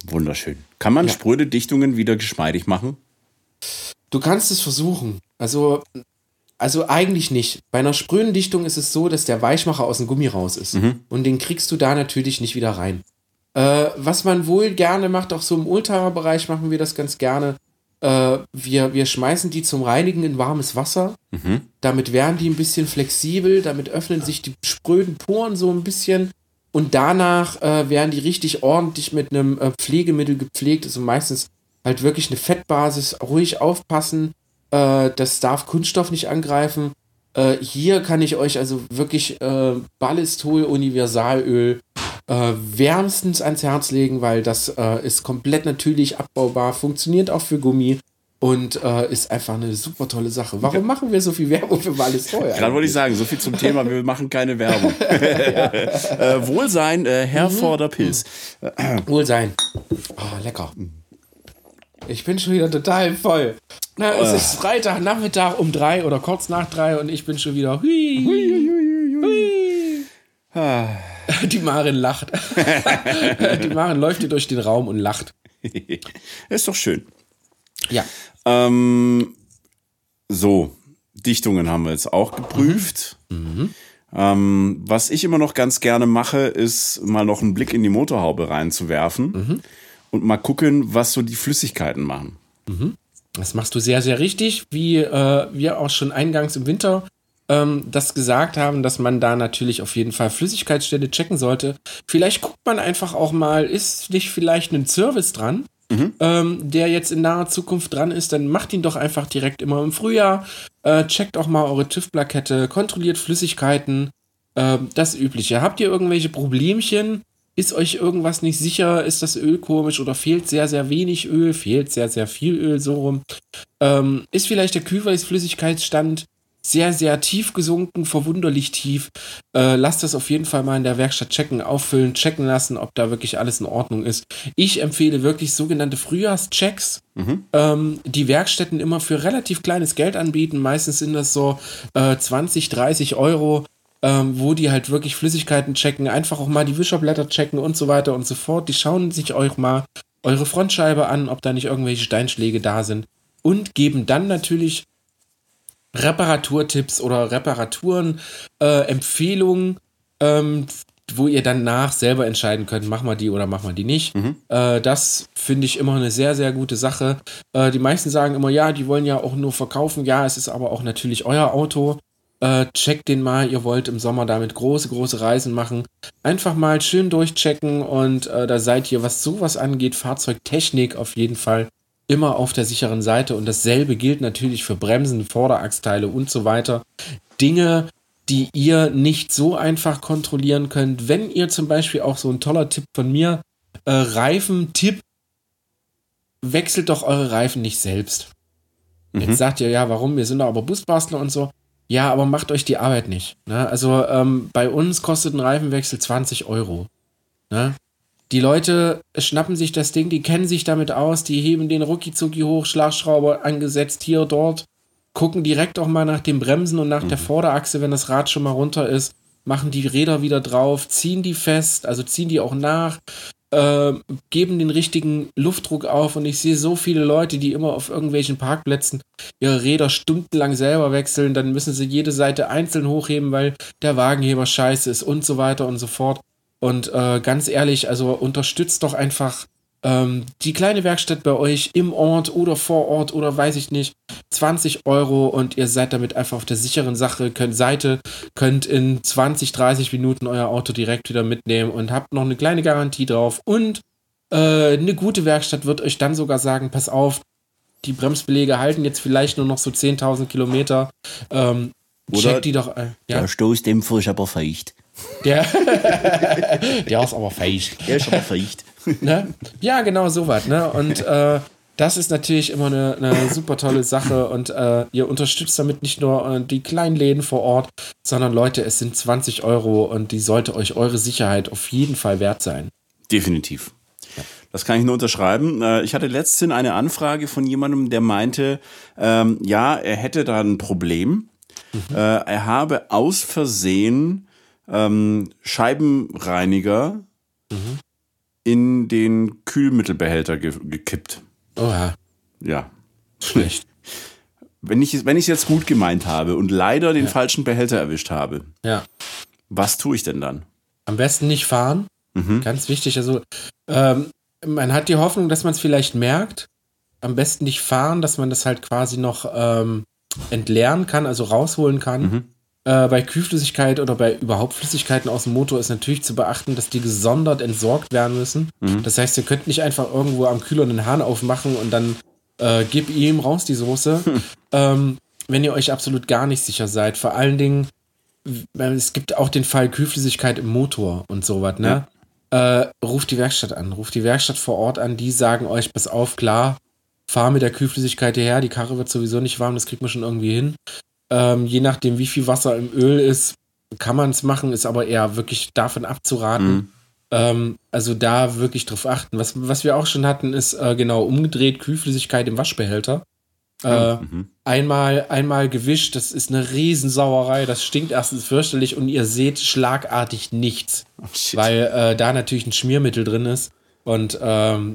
Wunderschön. Kann man ja. spröde Dichtungen wieder geschmeidig machen? Du kannst es versuchen. Also, also eigentlich nicht. Bei einer spröden Dichtung ist es so, dass der Weichmacher aus dem Gummi raus ist. Mhm. Und den kriegst du da natürlich nicht wieder rein. Äh, was man wohl gerne macht, auch so im Ultrabereich machen wir das ganz gerne, äh, wir, wir schmeißen die zum Reinigen in warmes Wasser. Mhm. Damit werden die ein bisschen flexibel, damit öffnen sich die spröden Poren so ein bisschen. Und danach äh, werden die richtig ordentlich mit einem äh, Pflegemittel gepflegt. Also meistens halt wirklich eine Fettbasis. Ruhig aufpassen. Äh, das darf Kunststoff nicht angreifen. Äh, hier kann ich euch also wirklich äh, Ballistol Universalöl äh, wärmstens ans Herz legen, weil das äh, ist komplett natürlich abbaubar, funktioniert auch für Gummi und äh, ist einfach eine super tolle Sache. Warum machen wir so viel Werbung für Wallis Feuer? Gerade wollte ich sagen, so viel zum Thema, wir machen keine Werbung. äh, Wohlsein, äh, Herforder mhm. Pilz. Wohlsein. Oh, lecker. Ich bin schon wieder total voll. Na, es ist Freitagnachmittag um drei oder kurz nach drei und ich bin schon wieder. Hui, hui, hui, hui. Ah. Die Marin lacht. Die Marin läuft hier durch den Raum und lacht. Ist doch schön. Ja. Ähm, so, Dichtungen haben wir jetzt auch geprüft. Mhm. Mhm. Ähm, was ich immer noch ganz gerne mache, ist mal noch einen Blick in die Motorhaube reinzuwerfen mhm. und mal gucken, was so die Flüssigkeiten machen. Mhm. Das machst du sehr, sehr richtig, wie äh, wir auch schon eingangs im Winter ähm, das gesagt haben, dass man da natürlich auf jeden Fall Flüssigkeitsstelle checken sollte. Vielleicht guckt man einfach auch mal, ist nicht vielleicht ein Service dran, mhm. ähm, der jetzt in naher Zukunft dran ist, dann macht ihn doch einfach direkt immer im Frühjahr. Äh, checkt auch mal eure TÜV-Plakette, kontrolliert Flüssigkeiten, äh, das Übliche. Habt ihr irgendwelche Problemchen? Ist euch irgendwas nicht sicher? Ist das Öl komisch oder fehlt sehr, sehr wenig Öl? Fehlt sehr, sehr viel Öl so rum? Ähm, ist vielleicht der Kühlweißflüssigkeitsstand sehr, sehr tief gesunken, verwunderlich tief. Äh, lasst das auf jeden Fall mal in der Werkstatt checken, auffüllen, checken lassen, ob da wirklich alles in Ordnung ist. Ich empfehle wirklich sogenannte Frühjahrschecks, mhm. ähm, die Werkstätten immer für relativ kleines Geld anbieten. Meistens sind das so äh, 20, 30 Euro. Ähm, wo die halt wirklich Flüssigkeiten checken, einfach auch mal die Wischerblätter checken und so weiter und so fort. Die schauen sich euch mal eure Frontscheibe an, ob da nicht irgendwelche Steinschläge da sind und geben dann natürlich Reparaturtipps oder Reparaturen, äh, Empfehlungen, ähm, wo ihr dann nach selber entscheiden könnt, mach mal die oder mach mal die nicht. Mhm. Äh, das finde ich immer eine sehr, sehr gute Sache. Äh, die meisten sagen immer, ja, die wollen ja auch nur verkaufen. Ja, es ist aber auch natürlich euer Auto. Äh, checkt den mal, ihr wollt im Sommer damit große, große Reisen machen. Einfach mal schön durchchecken und äh, da seid ihr, was sowas angeht, Fahrzeugtechnik auf jeden Fall immer auf der sicheren Seite. Und dasselbe gilt natürlich für Bremsen, Vorderachsteile und so weiter. Dinge, die ihr nicht so einfach kontrollieren könnt. Wenn ihr zum Beispiel auch so ein toller Tipp von mir, äh, Reifentipp, wechselt doch eure Reifen nicht selbst. Mhm. Jetzt sagt ihr, ja, warum? Wir sind doch aber Busbastler und so. Ja, aber macht euch die Arbeit nicht. Ne? Also ähm, bei uns kostet ein Reifenwechsel 20 Euro. Ne? Die Leute schnappen sich das Ding, die kennen sich damit aus, die heben den Rucki-Zucki hoch, Schlagschrauber angesetzt, hier, dort, gucken direkt auch mal nach den Bremsen und nach mhm. der Vorderachse, wenn das Rad schon mal runter ist, machen die Räder wieder drauf, ziehen die fest, also ziehen die auch nach, äh, geben den richtigen Luftdruck auf und ich sehe so viele Leute, die immer auf irgendwelchen Parkplätzen ihre Räder stundenlang selber wechseln, dann müssen sie jede Seite einzeln hochheben, weil der Wagenheber scheiße ist und so weiter und so fort. Und äh, ganz ehrlich, also unterstützt doch einfach ähm, die kleine Werkstatt bei euch im Ort oder vor Ort oder weiß ich nicht, 20 Euro und ihr seid damit einfach auf der sicheren Sache, könnt Seite, könnt in 20, 30 Minuten euer Auto direkt wieder mitnehmen und habt noch eine kleine Garantie drauf und äh, eine gute Werkstatt wird euch dann sogar sagen, pass auf, die Bremsbelege halten jetzt vielleicht nur noch so 10.000 Kilometer. Ähm, oder check die doch. Äh, ja. Der Stoßdämpfer ist aber feucht. Der, der ist aber feucht. Der ist aber feucht. ne? Ja, genau so was. Ne? Und äh, das ist natürlich immer eine, eine super tolle Sache und äh, ihr unterstützt damit nicht nur äh, die kleinen Läden vor Ort, sondern Leute, es sind 20 Euro und die sollte euch eure Sicherheit auf jeden Fall wert sein. Definitiv. Das kann ich nur unterschreiben. Äh, ich hatte letztens eine Anfrage von jemandem, der meinte, ähm, ja, er hätte da ein Problem. Mhm. Äh, er habe aus Versehen ähm, Scheibenreiniger mhm in den Kühlmittelbehälter ge gekippt. Oha. Ja. Schlecht. Wenn ich es jetzt gut gemeint habe und leider den ja. falschen Behälter erwischt habe, ja. was tue ich denn dann? Am besten nicht fahren. Mhm. Ganz wichtig. Also, ähm, man hat die Hoffnung, dass man es vielleicht merkt. Am besten nicht fahren, dass man das halt quasi noch ähm, entleeren kann, also rausholen kann. Mhm. Äh, bei Kühlflüssigkeit oder bei überhaupt Flüssigkeiten aus dem Motor ist natürlich zu beachten, dass die gesondert entsorgt werden müssen. Mhm. Das heißt, ihr könnt nicht einfach irgendwo am Kühler einen Hahn aufmachen und dann äh, gib ihm raus die Soße. Hm. Ähm, wenn ihr euch absolut gar nicht sicher seid. Vor allen Dingen, es gibt auch den Fall Kühlflüssigkeit im Motor und sowas, ne? Ja. Äh, ruft die Werkstatt an, ruft die Werkstatt vor Ort an, die sagen euch, pass auf, klar, fahr mit der Kühlflüssigkeit hierher, die Karre wird sowieso nicht warm, das kriegt man schon irgendwie hin. Ähm, je nachdem, wie viel Wasser im Öl ist, kann man es machen, ist aber eher wirklich davon abzuraten. Mhm. Ähm, also da wirklich drauf achten. Was, was wir auch schon hatten, ist äh, genau umgedreht Kühlflüssigkeit im Waschbehälter. Äh, mhm. einmal, einmal gewischt, das ist eine Riesensauerei, das stinkt erstens fürchterlich und ihr seht schlagartig nichts, oh, weil äh, da natürlich ein Schmiermittel drin ist und ähm,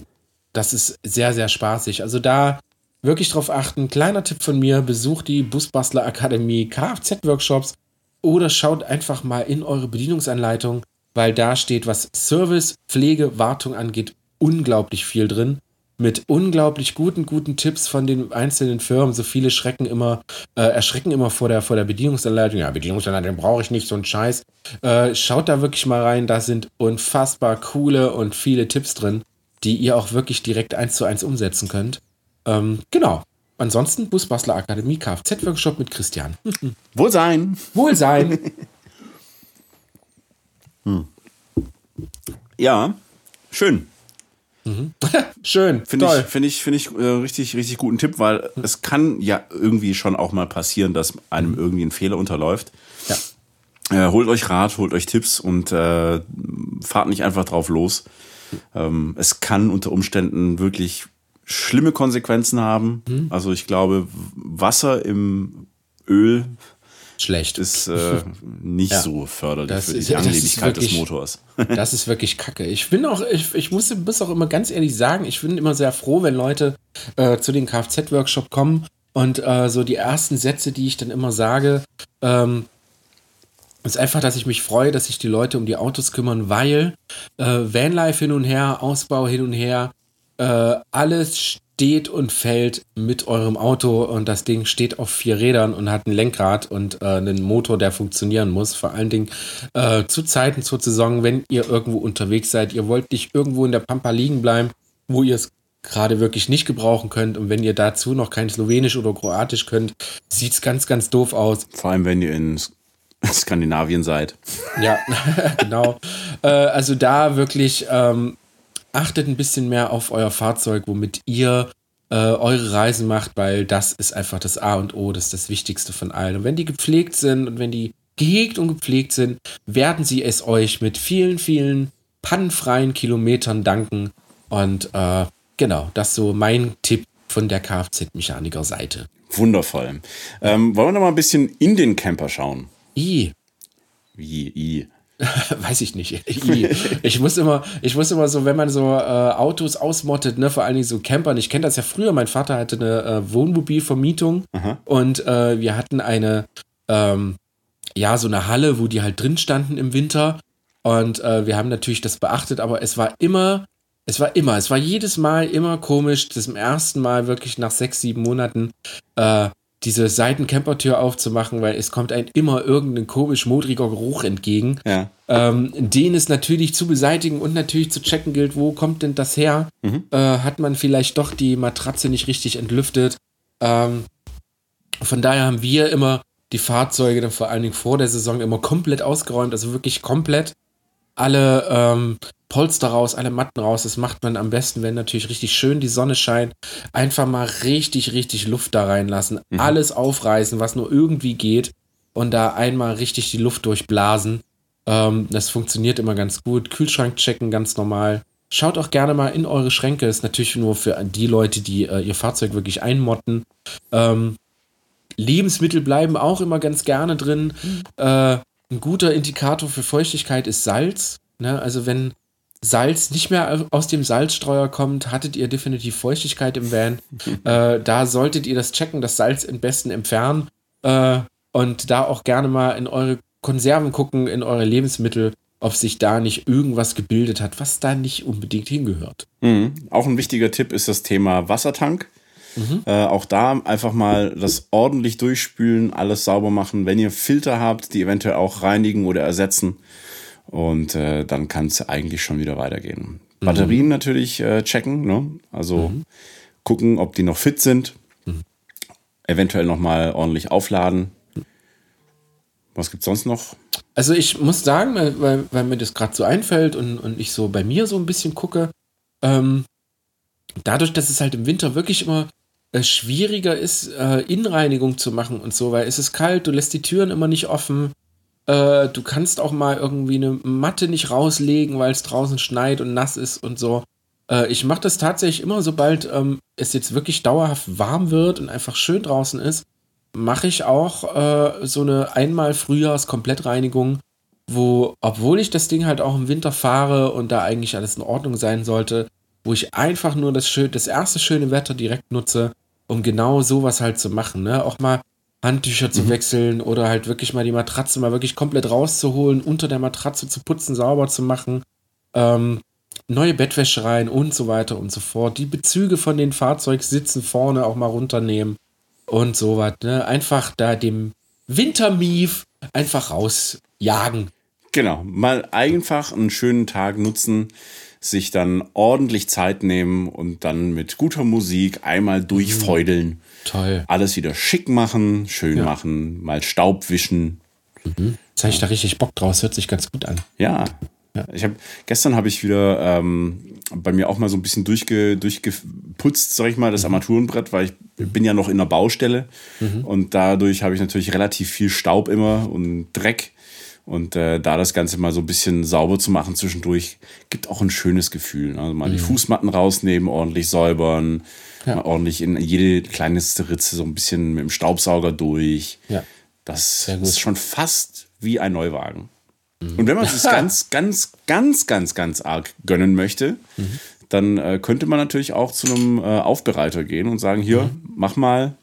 das ist sehr, sehr spaßig. Also da wirklich drauf achten. Kleiner Tipp von mir, besucht die Busbastler Akademie Kfz-Workshops oder schaut einfach mal in eure Bedienungsanleitung, weil da steht, was Service, Pflege, Wartung angeht, unglaublich viel drin. Mit unglaublich guten, guten Tipps von den einzelnen Firmen. So viele schrecken immer, äh, erschrecken immer vor der, vor der Bedienungsanleitung. Ja, Bedienungsanleitung brauche ich nicht, so ein Scheiß. Äh, schaut da wirklich mal rein, da sind unfassbar coole und viele Tipps drin, die ihr auch wirklich direkt eins zu eins umsetzen könnt. Ähm, genau. Ansonsten Busbastler Akademie Kfz-Workshop mit Christian. Wohlsein. Wohlsein. hm. Ja, schön. Mhm. Schön. Finde ich, finde ich, finde ich äh, richtig, richtig guten Tipp, weil es kann ja irgendwie schon auch mal passieren, dass einem irgendwie ein Fehler unterläuft. Ja. Äh, holt euch Rat, holt euch Tipps und äh, fahrt nicht einfach drauf los. Ähm, es kann unter Umständen wirklich schlimme Konsequenzen haben. Hm. Also ich glaube, Wasser im Öl schlecht ist äh, nicht ja. so förderlich das für die Anlebigkeit des Motors. das ist wirklich Kacke. Ich bin auch, ich, ich muss, muss auch immer ganz ehrlich sagen, ich bin immer sehr froh, wenn Leute äh, zu den Kfz-Workshop kommen und äh, so die ersten Sätze, die ich dann immer sage, ähm, ist einfach, dass ich mich freue, dass sich die Leute um die Autos kümmern, weil äh, Vanlife hin und her, Ausbau hin und her, äh, alles steht und fällt mit eurem Auto und das Ding steht auf vier Rädern und hat ein Lenkrad und äh, einen Motor, der funktionieren muss. Vor allen Dingen äh, zu Zeiten zur Saison, wenn ihr irgendwo unterwegs seid, ihr wollt nicht irgendwo in der Pampa liegen bleiben, wo ihr es gerade wirklich nicht gebrauchen könnt. Und wenn ihr dazu noch kein Slowenisch oder Kroatisch könnt, sieht es ganz, ganz doof aus. Vor allem, wenn ihr in Skandinavien seid. Ja, genau. Äh, also da wirklich ähm, achtet ein bisschen mehr auf euer Fahrzeug, womit ihr äh, eure Reisen macht, weil das ist einfach das A und O, das ist das Wichtigste von allen. Und wenn die gepflegt sind und wenn die gehegt und gepflegt sind, werden sie es euch mit vielen, vielen pannenfreien Kilometern danken. Und äh, genau, das ist so mein Tipp von der Kfz-Mechaniker-Seite. Wundervoll. Ähm, wollen wir noch mal ein bisschen in den Camper schauen? I. Wie, I. Weiß ich nicht. Ich muss immer, ich muss immer so, wenn man so äh, Autos ausmottet, ne, vor allen Dingen so Campern. Ich kenne das ja früher. Mein Vater hatte eine äh, Wohnmobilvermietung Aha. und äh, wir hatten eine, ähm, ja, so eine Halle, wo die halt drin standen im Winter. Und äh, wir haben natürlich das beachtet, aber es war immer, es war immer, es war jedes Mal immer komisch. Das im ersten Mal wirklich nach sechs, sieben Monaten äh, diese Seitencampertür aufzumachen, weil es kommt einem immer irgendein komisch modriger Geruch entgegen, ja. ähm, den es natürlich zu beseitigen und natürlich zu checken gilt, wo kommt denn das her? Mhm. Äh, hat man vielleicht doch die Matratze nicht richtig entlüftet? Ähm, von daher haben wir immer die Fahrzeuge dann vor allen Dingen vor der Saison immer komplett ausgeräumt, also wirklich komplett alle ähm, Polster raus, alle Matten raus. Das macht man am besten, wenn natürlich richtig schön die Sonne scheint. Einfach mal richtig, richtig Luft da reinlassen. Mhm. Alles aufreißen, was nur irgendwie geht. Und da einmal richtig die Luft durchblasen. Ähm, das funktioniert immer ganz gut. Kühlschrank checken, ganz normal. Schaut auch gerne mal in eure Schränke. Ist natürlich nur für die Leute, die äh, ihr Fahrzeug wirklich einmotten. Ähm, Lebensmittel bleiben auch immer ganz gerne drin. Mhm. Äh, ein guter Indikator für Feuchtigkeit ist Salz. Ne? Also wenn Salz nicht mehr aus dem Salzstreuer kommt, hattet ihr definitiv Feuchtigkeit im Van. äh, da solltet ihr das checken, das Salz am besten entfernen äh, und da auch gerne mal in eure Konserven gucken, in eure Lebensmittel, ob sich da nicht irgendwas gebildet hat, was da nicht unbedingt hingehört. Mhm. Auch ein wichtiger Tipp ist das Thema Wassertank. Mhm. Äh, auch da einfach mal das ordentlich durchspülen, alles sauber machen. Wenn ihr Filter habt, die eventuell auch reinigen oder ersetzen. Und äh, dann kann es eigentlich schon wieder weitergehen. Mhm. Batterien natürlich äh, checken, ne? also mhm. gucken, ob die noch fit sind. Mhm. Eventuell nochmal ordentlich aufladen. Was gibt es sonst noch? Also ich muss sagen, weil, weil mir das gerade so einfällt und, und ich so bei mir so ein bisschen gucke, ähm, dadurch, dass es halt im Winter wirklich immer schwieriger ist, äh, Innenreinigung zu machen und so, weil es ist kalt, du lässt die Türen immer nicht offen. Äh, du kannst auch mal irgendwie eine Matte nicht rauslegen, weil es draußen schneit und nass ist und so. Äh, ich mache das tatsächlich immer, sobald ähm, es jetzt wirklich dauerhaft warm wird und einfach schön draußen ist, mache ich auch äh, so eine einmal Frühjahrs-Komplettreinigung, wo, obwohl ich das Ding halt auch im Winter fahre und da eigentlich alles in Ordnung sein sollte, wo ich einfach nur das, schön, das erste schöne Wetter direkt nutze um genau sowas halt zu machen, ne? Auch mal Handtücher zu mhm. wechseln oder halt wirklich mal die Matratze mal wirklich komplett rauszuholen, unter der Matratze zu putzen, sauber zu machen, ähm, neue Bettwäsche rein und so weiter und so fort. Die Bezüge von den Fahrzeugsitzen vorne auch mal runternehmen und so was, ne? Einfach da dem Wintermief einfach rausjagen. Genau, mal einfach einen schönen Tag nutzen, sich dann ordentlich Zeit nehmen und dann mit guter Musik einmal durchfeudeln. Mhm. Toll. Alles wieder schick machen, schön ja. machen, mal Staub wischen. Mhm. Jetzt habe ich da richtig Bock draus, hört sich ganz gut an. Ja. ja. Ich habe gestern habe ich wieder ähm, bei mir auch mal so ein bisschen durchge, durchgeputzt, sag ich mal, das mhm. Armaturenbrett, weil ich bin ja noch in der Baustelle mhm. und dadurch habe ich natürlich relativ viel Staub immer und Dreck und äh, da das Ganze mal so ein bisschen sauber zu machen zwischendurch, gibt auch ein schönes Gefühl. Ne? Also mal mhm. die Fußmatten rausnehmen, ordentlich säubern, ja. ordentlich in jede kleinste Ritze so ein bisschen mit dem Staubsauger durch. Ja. Das ist schon fast wie ein Neuwagen. Mhm. Und wenn man es ganz, ganz, ganz, ganz, ganz arg gönnen möchte, mhm. dann äh, könnte man natürlich auch zu einem äh, Aufbereiter gehen und sagen, hier, mhm. mach mal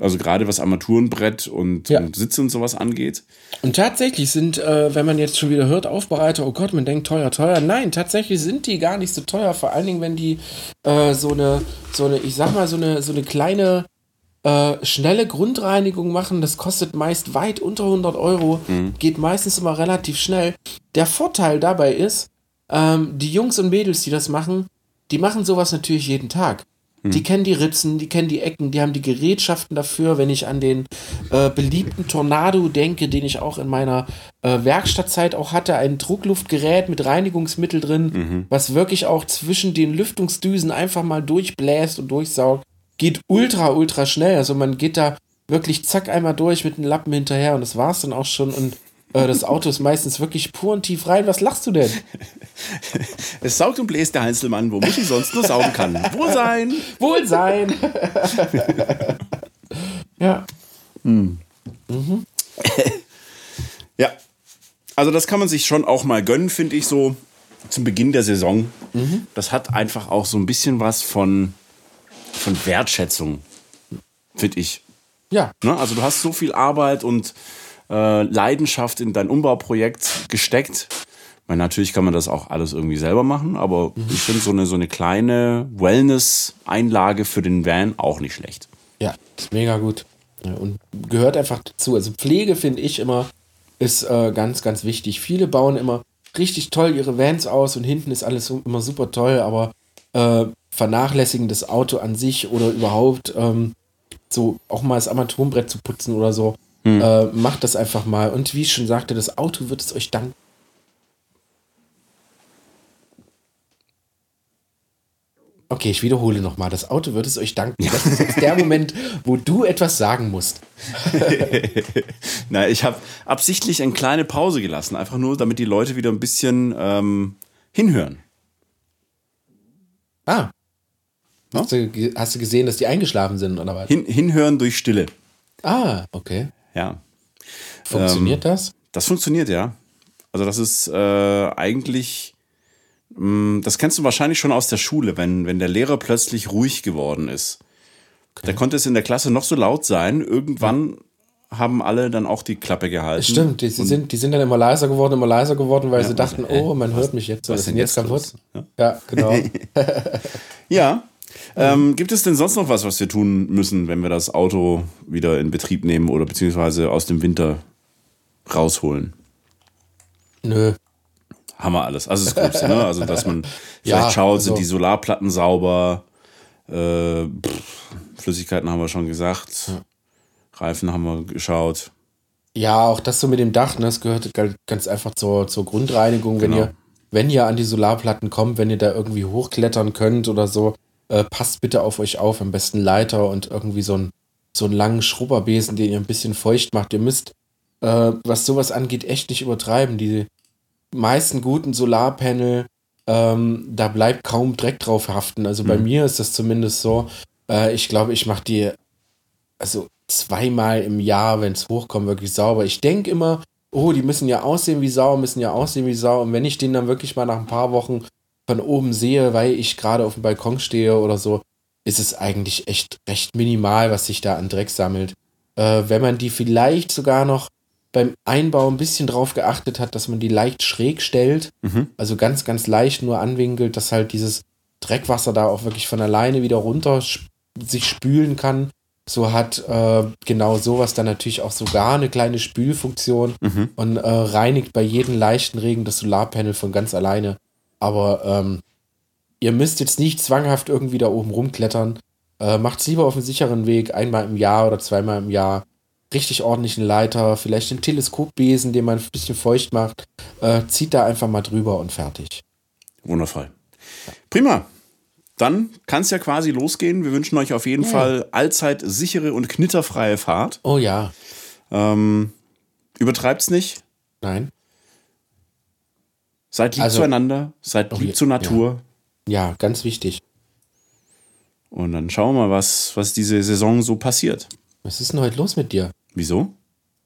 also gerade was Armaturenbrett und, Ja. und Sitze und sowas angeht. Und tatsächlich sind, äh, wenn man jetzt schon wieder hört, Aufbereiter, oh Gott, man denkt teuer, teuer. Nein, tatsächlich sind die gar nicht so teuer. Vor allen Dingen, wenn die äh, so eine, so eine, ich sag mal, so eine, so eine kleine, äh, schnelle Grundreinigung machen. Das kostet meist weit unter 100 Euro. Geht meistens immer relativ schnell. Der Vorteil dabei ist, ähm, die Jungs und Mädels, die das machen, die machen sowas natürlich jeden Tag. Die kennen die Ritzen, die kennen die Ecken, die haben die Gerätschaften dafür. Wenn ich an den äh, beliebten Tornado denke, den ich auch in meiner äh, Werkstattzeit auch hatte, ein Druckluftgerät mit Reinigungsmittel drin, was wirklich auch zwischen den Lüftungsdüsen einfach mal durchbläst und durchsaugt, geht ultra, ultra schnell. Also man geht da wirklich zack einmal durch mit einem Lappen hinterher und das war's dann auch schon. Und das Auto ist meistens wirklich pur und tief rein. Was lachst du denn? Es saugt und bläst der Heinzelmann, wo Muschi sonst nur saugen kann. Wo sein? Wohlsein! ja. Ja. Also das kann man sich schon auch mal gönnen, finde ich, so zum Beginn der Saison. Das hat einfach auch so ein bisschen was von, von Wertschätzung, finde ich. Ja. Ne? Also du hast so viel Arbeit und äh, Leidenschaft in dein Umbauprojekt gesteckt. Meine, natürlich kann man das auch alles irgendwie selber machen, aber ich finde so eine, so eine kleine Wellness-Einlage für den Van auch nicht schlecht. Ja, ist mega gut. Ja, und gehört einfach dazu. Also Pflege finde ich immer ist äh, ganz, ganz wichtig. Viele bauen immer richtig toll ihre Vans aus und hinten ist alles immer super toll, aber äh, vernachlässigen das Auto an sich oder überhaupt ähm, so auch mal das Armaturenbrett zu putzen oder so. Äh, macht das einfach mal. Und wie ich schon sagte, das Auto wird es euch danken. Okay, ich wiederhole nochmal. Das Auto wird es euch danken. Das ist jetzt der Moment, wo du etwas sagen musst. Na, ich habe absichtlich eine kleine Pause gelassen, einfach nur, damit die Leute wieder ein bisschen ähm, hinhören. Ah. Hast du, hast du gesehen, dass die eingeschlafen sind oder was? Hin, hinhören durch Stille. Ah, okay. Ja, Funktioniert das? das funktioniert ja. Also das ist äh, eigentlich, mh, das kennst du wahrscheinlich schon aus der Schule, wenn, wenn der Lehrer plötzlich ruhig geworden ist. Da konnte es in der Klasse noch so laut sein, irgendwann haben alle dann auch die Klappe gehalten. Stimmt, die, die, sind, die sind dann immer leiser geworden, immer leiser geworden, weil sie was- dachten, hä? oh, man hört mich jetzt. was Was ist denn jetzt kaputt? los? Ja, genau. Ja. Ähm, gibt es denn sonst noch was, was wir tun müssen, wenn wir das Auto wieder in Betrieb nehmen oder beziehungsweise aus dem Winter rausholen? Nö. Haben wir alles. Also das Gröbste, ne? Also, dass man vielleicht Ja, schaut, also- sind die Solarplatten sauber, äh, pff, Flüssigkeiten haben wir schon gesagt, Reifen haben wir geschaut. Ja, auch das so mit dem Dach, ne, das gehört ganz einfach zur, zur Grundreinigung. Wenn Genau. ihr, wenn ihr an die Solarplatten kommt, wenn ihr da irgendwie hochklettern könnt oder so, äh, passt bitte auf euch auf. Am besten Leiter und irgendwie so, ein, so einen langen Schrubberbesen, den ihr ein bisschen feucht macht. Ihr müsst, äh, was sowas angeht, echt nicht übertreiben. Die meisten guten Solarpanel, ähm, da bleibt kaum Dreck drauf haften. Also bei mir ist das zumindest so. Äh, ich glaube, ich mache die also zweimal im Jahr, wenn es hochkommt, wirklich sauber. Ich denke immer, oh, die müssen ja aussehen wie Sau, müssen ja aussehen wie Sau. Und wenn ich den dann wirklich mal nach ein paar Wochen von oben sehe, weil ich gerade auf dem Balkon stehe oder so, ist es eigentlich echt recht minimal, was sich da an Dreck sammelt. Äh, wenn man die vielleicht sogar noch beim Einbau ein bisschen drauf geachtet hat, dass man die leicht schräg stellt, also ganz, ganz leicht nur anwinkelt, dass halt dieses Dreckwasser da auch wirklich von alleine wieder runter sp- sich spülen kann. So hat äh, genau sowas dann natürlich auch sogar eine kleine Spülfunktion und äh, reinigt bei jedem leichten Regen das Solarpanel von ganz alleine. Aber ähm, ihr müsst jetzt nicht zwanghaft irgendwie da oben rumklettern. Äh, macht's lieber auf einem sicheren Weg, einmal im Jahr oder zweimal im Jahr. Richtig ordentlichen Leiter, vielleicht den Teleskopbesen, den man ein bisschen feucht macht. Äh, zieht da einfach mal drüber und fertig. Wundervoll. Prima. Dann kann es ja quasi losgehen. Wir wünschen euch auf jeden Fall allzeit sichere und knitterfreie Fahrt. Oh ja. Ähm, übertreibt's nicht. Nein. Seid lieb Also- zueinander, seid Oh, lieb ja, zur Natur. Ja, ganz wichtig. Und dann schauen wir mal, was, was diese Saison so passiert. Was ist denn heute los mit dir? Wieso?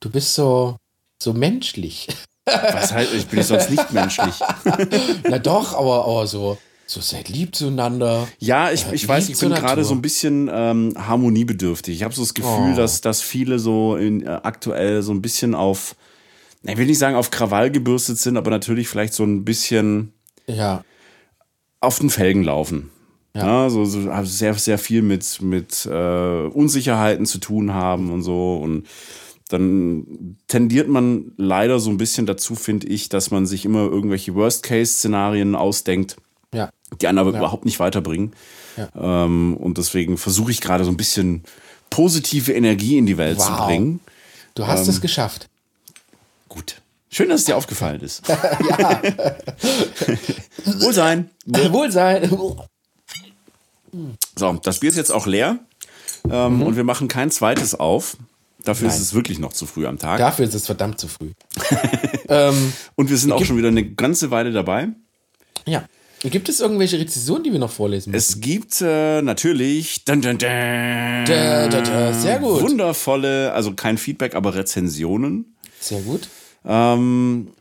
Du bist so, so menschlich. Was heißt, ich bin sonst nicht menschlich. Na doch, aber, aber so, So seid lieb zueinander. Ja, ich, ich weiß, ich bin gerade so ein bisschen ähm, harmoniebedürftig. Ich habe so das Gefühl, oh. dass, dass viele so in, äh, aktuell so ein bisschen auf, ich will nicht sagen auf Krawall gebürstet sind, aber natürlich vielleicht so ein bisschen ja. auf den Felgen laufen. Ja. ja so, so sehr, sehr viel mit, mit äh, Unsicherheiten zu tun haben und so. Und dann tendiert man leider so ein bisschen dazu, finde ich, dass man sich immer irgendwelche Worst-Case-Szenarien ausdenkt, ja. die einen aber ja. überhaupt nicht weiterbringen. Ähm, und deswegen versuche ich gerade so ein bisschen positive Energie in die Welt wow. zu bringen. Du hast ähm, es geschafft. Gut. Schön, dass es dir aufgefallen ist. ja. Wohlsein. Wohlsein. So, das Bier ist jetzt auch leer. Ähm, mhm. Und wir machen kein zweites auf. Dafür Nein. ist es wirklich noch zu früh am Tag. Dafür ist es verdammt zu früh. ähm, und wir sind auch schon wieder eine ganze Weile dabei. Ja. Gibt es irgendwelche Rezensionen, die wir noch vorlesen müssen? Es gibt äh, natürlich dun, dun, dun, sehr gut. wundervolle, also kein Feedback, aber Rezensionen. Sehr gut. Ähm,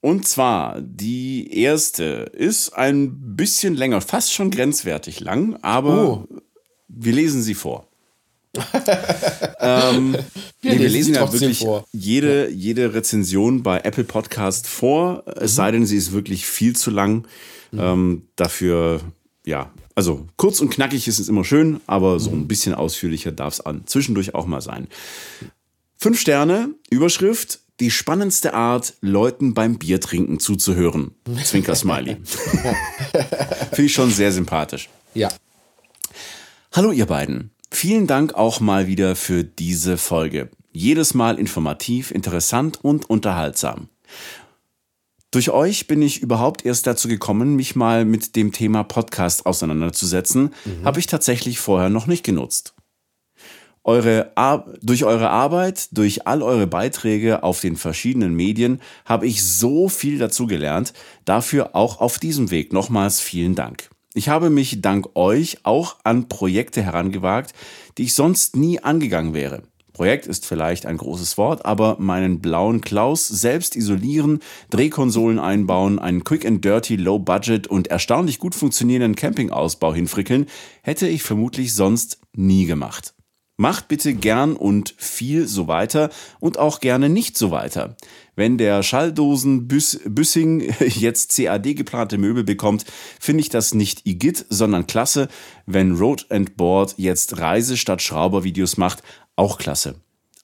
und zwar, die erste ist ein bisschen länger, fast schon grenzwertig lang, aber oh. wir lesen sie vor. ähm, wir, nee, wir lesen ja wirklich vor. Jede, jede Rezension bei Apple Podcast vor, es mhm. sei denn, sie ist wirklich viel zu lang. Mhm. Ähm, dafür, ja, also kurz und knackig ist es immer schön, aber so ein bisschen ausführlicher darf es zwischendurch auch mal sein. Fünf Sterne, Überschrift, die spannendste Art, Leuten beim Biertrinken zuzuhören. Zwinker Smiley. Finde ich schon sehr sympathisch. Ja. Hallo ihr beiden. Vielen Dank auch mal wieder für diese Folge. Jedes Mal informativ, interessant und unterhaltsam. Durch euch bin ich überhaupt erst dazu gekommen, mich mal mit dem Thema Podcast auseinanderzusetzen. Mhm. Habe ich tatsächlich vorher noch nicht genutzt. Eure durch eure Arbeit, durch all eure Beiträge auf den verschiedenen Medien habe ich so viel dazu gelernt. Dafür auch auf diesem Weg nochmals vielen Dank. Ich habe mich dank euch auch an Projekte herangewagt, die ich sonst nie angegangen wäre. Projekt ist vielleicht ein großes Wort, aber meinen blauen Klaus selbst isolieren, Drehkonsolen einbauen, einen Quick and Dirty Low Budget und erstaunlich gut funktionierenden Campingausbau hinfrickeln, hätte ich vermutlich sonst nie gemacht. Macht bitte gern und viel so weiter und auch gerne nicht so weiter. Wenn der Schalldosen Büssing jetzt CAD geplante Möbel bekommt, finde ich das nicht igitt, sondern klasse. Wenn Road and Board jetzt Reise statt Schraubervideos macht, auch klasse.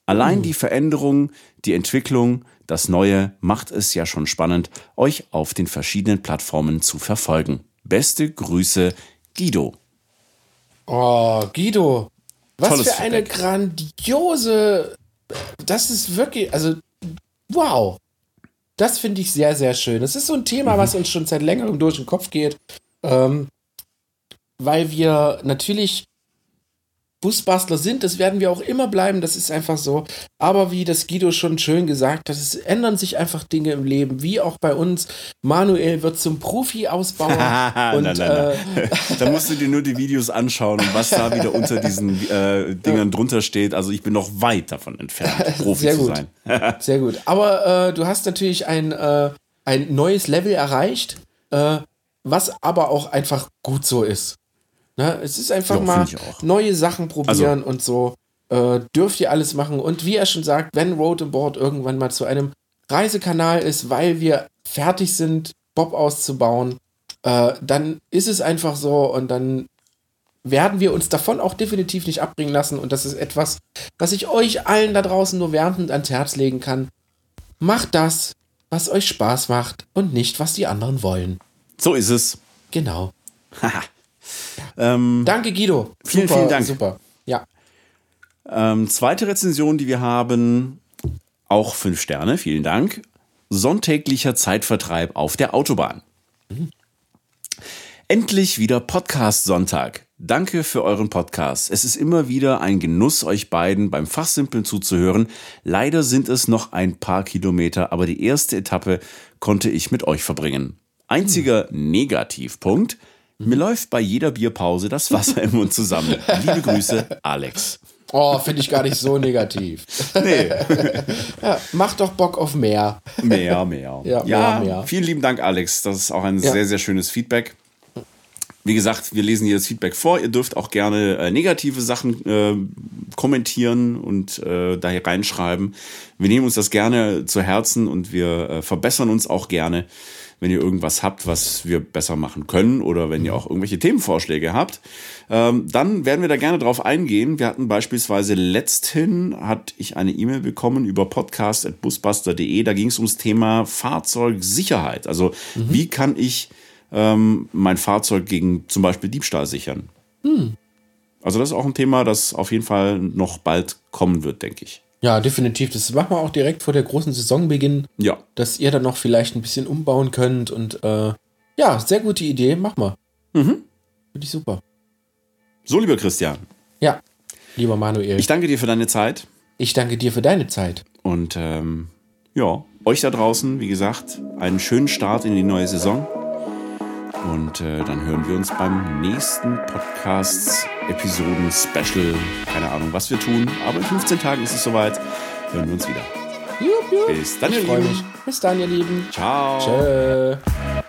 Allein mhm. die Veränderung, die Entwicklung, das Neue macht es ja schon spannend, euch auf den verschiedenen Plattformen zu verfolgen. Beste Grüße, Guido. Oh, Guido, was für eine Feedback. grandiose. Das ist wirklich, also, wow. Das finde ich sehr, sehr schön. Das ist so ein Thema, mhm. was uns schon seit längerem durch den Kopf geht. Ähm, weil wir natürlich Busbastler sind, das werden wir auch immer bleiben, das ist einfach so. Aber wie das Guido schon schön gesagt hat, es ändern sich einfach Dinge im Leben, wie auch bei uns. Manuel wird zum Profi-Ausbauer. und, nein, nein, äh, da musst du dir nur die Videos anschauen und was da wieder unter diesen äh, Dingern drunter steht. Also ich bin noch weit davon entfernt, Profi Sehr zu gut. sein. Sehr gut. Aber äh, du hast natürlich ein, äh, ein neues Level erreicht, äh, was aber auch einfach gut so ist. Ne? Es ist einfach ja, mal neue Sachen probieren also, und so. Äh, dürft ihr alles machen. Und wie er schon sagt, wenn Road and Board irgendwann mal zu einem Reisekanal ist, weil wir fertig sind, Bob auszubauen, äh, dann ist es einfach so und dann werden wir uns davon auch definitiv nicht abbringen lassen. Und das ist etwas, was ich euch allen da draußen nur wärmend ans Herz legen kann. Macht das, was euch Spaß macht und nicht, was die anderen wollen. So ist es. Genau. Ähm, Danke, Guido. Vielen, super, vielen Dank. Super. Ja. Ähm, zweite Rezension, die wir haben, auch fünf Sterne, vielen Dank. Sonntäglicher Zeitvertreib auf der Autobahn. Mhm. Endlich wieder Podcast Sonntag. Danke für euren Podcast. Es ist immer wieder ein Genuss, euch beiden beim Fachsimpeln zuzuhören. Leider sind es noch ein paar Kilometer, aber die erste Etappe konnte ich mit euch verbringen. Einziger mhm. Negativpunkt, mir läuft bei jeder Bierpause das Wasser im Mund zusammen. Liebe Grüße, Alex. Oh, finde ich gar nicht so negativ. Nee. ja, mach doch Bock auf mehr. Mehr, mehr. Ja, ja mehr, mehr. vielen lieben Dank, Alex. Das ist auch ein ja. sehr, sehr schönes Feedback. wie gesagt, wir lesen hier das Feedback vor. Ihr dürft auch gerne äh, negative Sachen äh, kommentieren und äh, da hier reinschreiben. Wir nehmen uns das gerne zu Herzen und wir äh, verbessern uns auch gerne, wenn ihr irgendwas habt, was wir besser machen können oder wenn ihr auch irgendwelche Themenvorschläge habt. Ähm, dann werden wir da gerne drauf eingehen. Wir hatten beispielsweise letzthin, hatte ich eine E-Mail bekommen über podcast.busbuster.de. Da ging es ums Thema Fahrzeugsicherheit. Also mhm. wie kann ich ähm, mein Fahrzeug gegen zum Beispiel Diebstahl sichern. Hm. Also das ist auch ein Thema, das auf jeden Fall noch bald kommen wird, denke ich. Ja, definitiv. Das machen wir auch direkt vor der großen Saisonbeginn. Ja. Dass ihr dann noch vielleicht ein bisschen umbauen könnt und äh, ja, sehr gute Idee. Mach mal. Mhm. Finde ich super. So, lieber Christian. Ja, lieber Manuel. Ich danke dir für deine Zeit. Ich danke dir für deine Zeit. Und ähm, ja, euch da draußen, wie gesagt, einen schönen Start in die neue Saison. Und äh, dann hören wir uns beim nächsten Podcast-Episoden-Special. Keine Ahnung, was wir tun, aber in 15 Tagen ist es soweit. Hören wir uns wieder. Jupp, jupp. Bis dann, ich freue mich. Bis dann, ihr Lieben. Ciao. Tschö.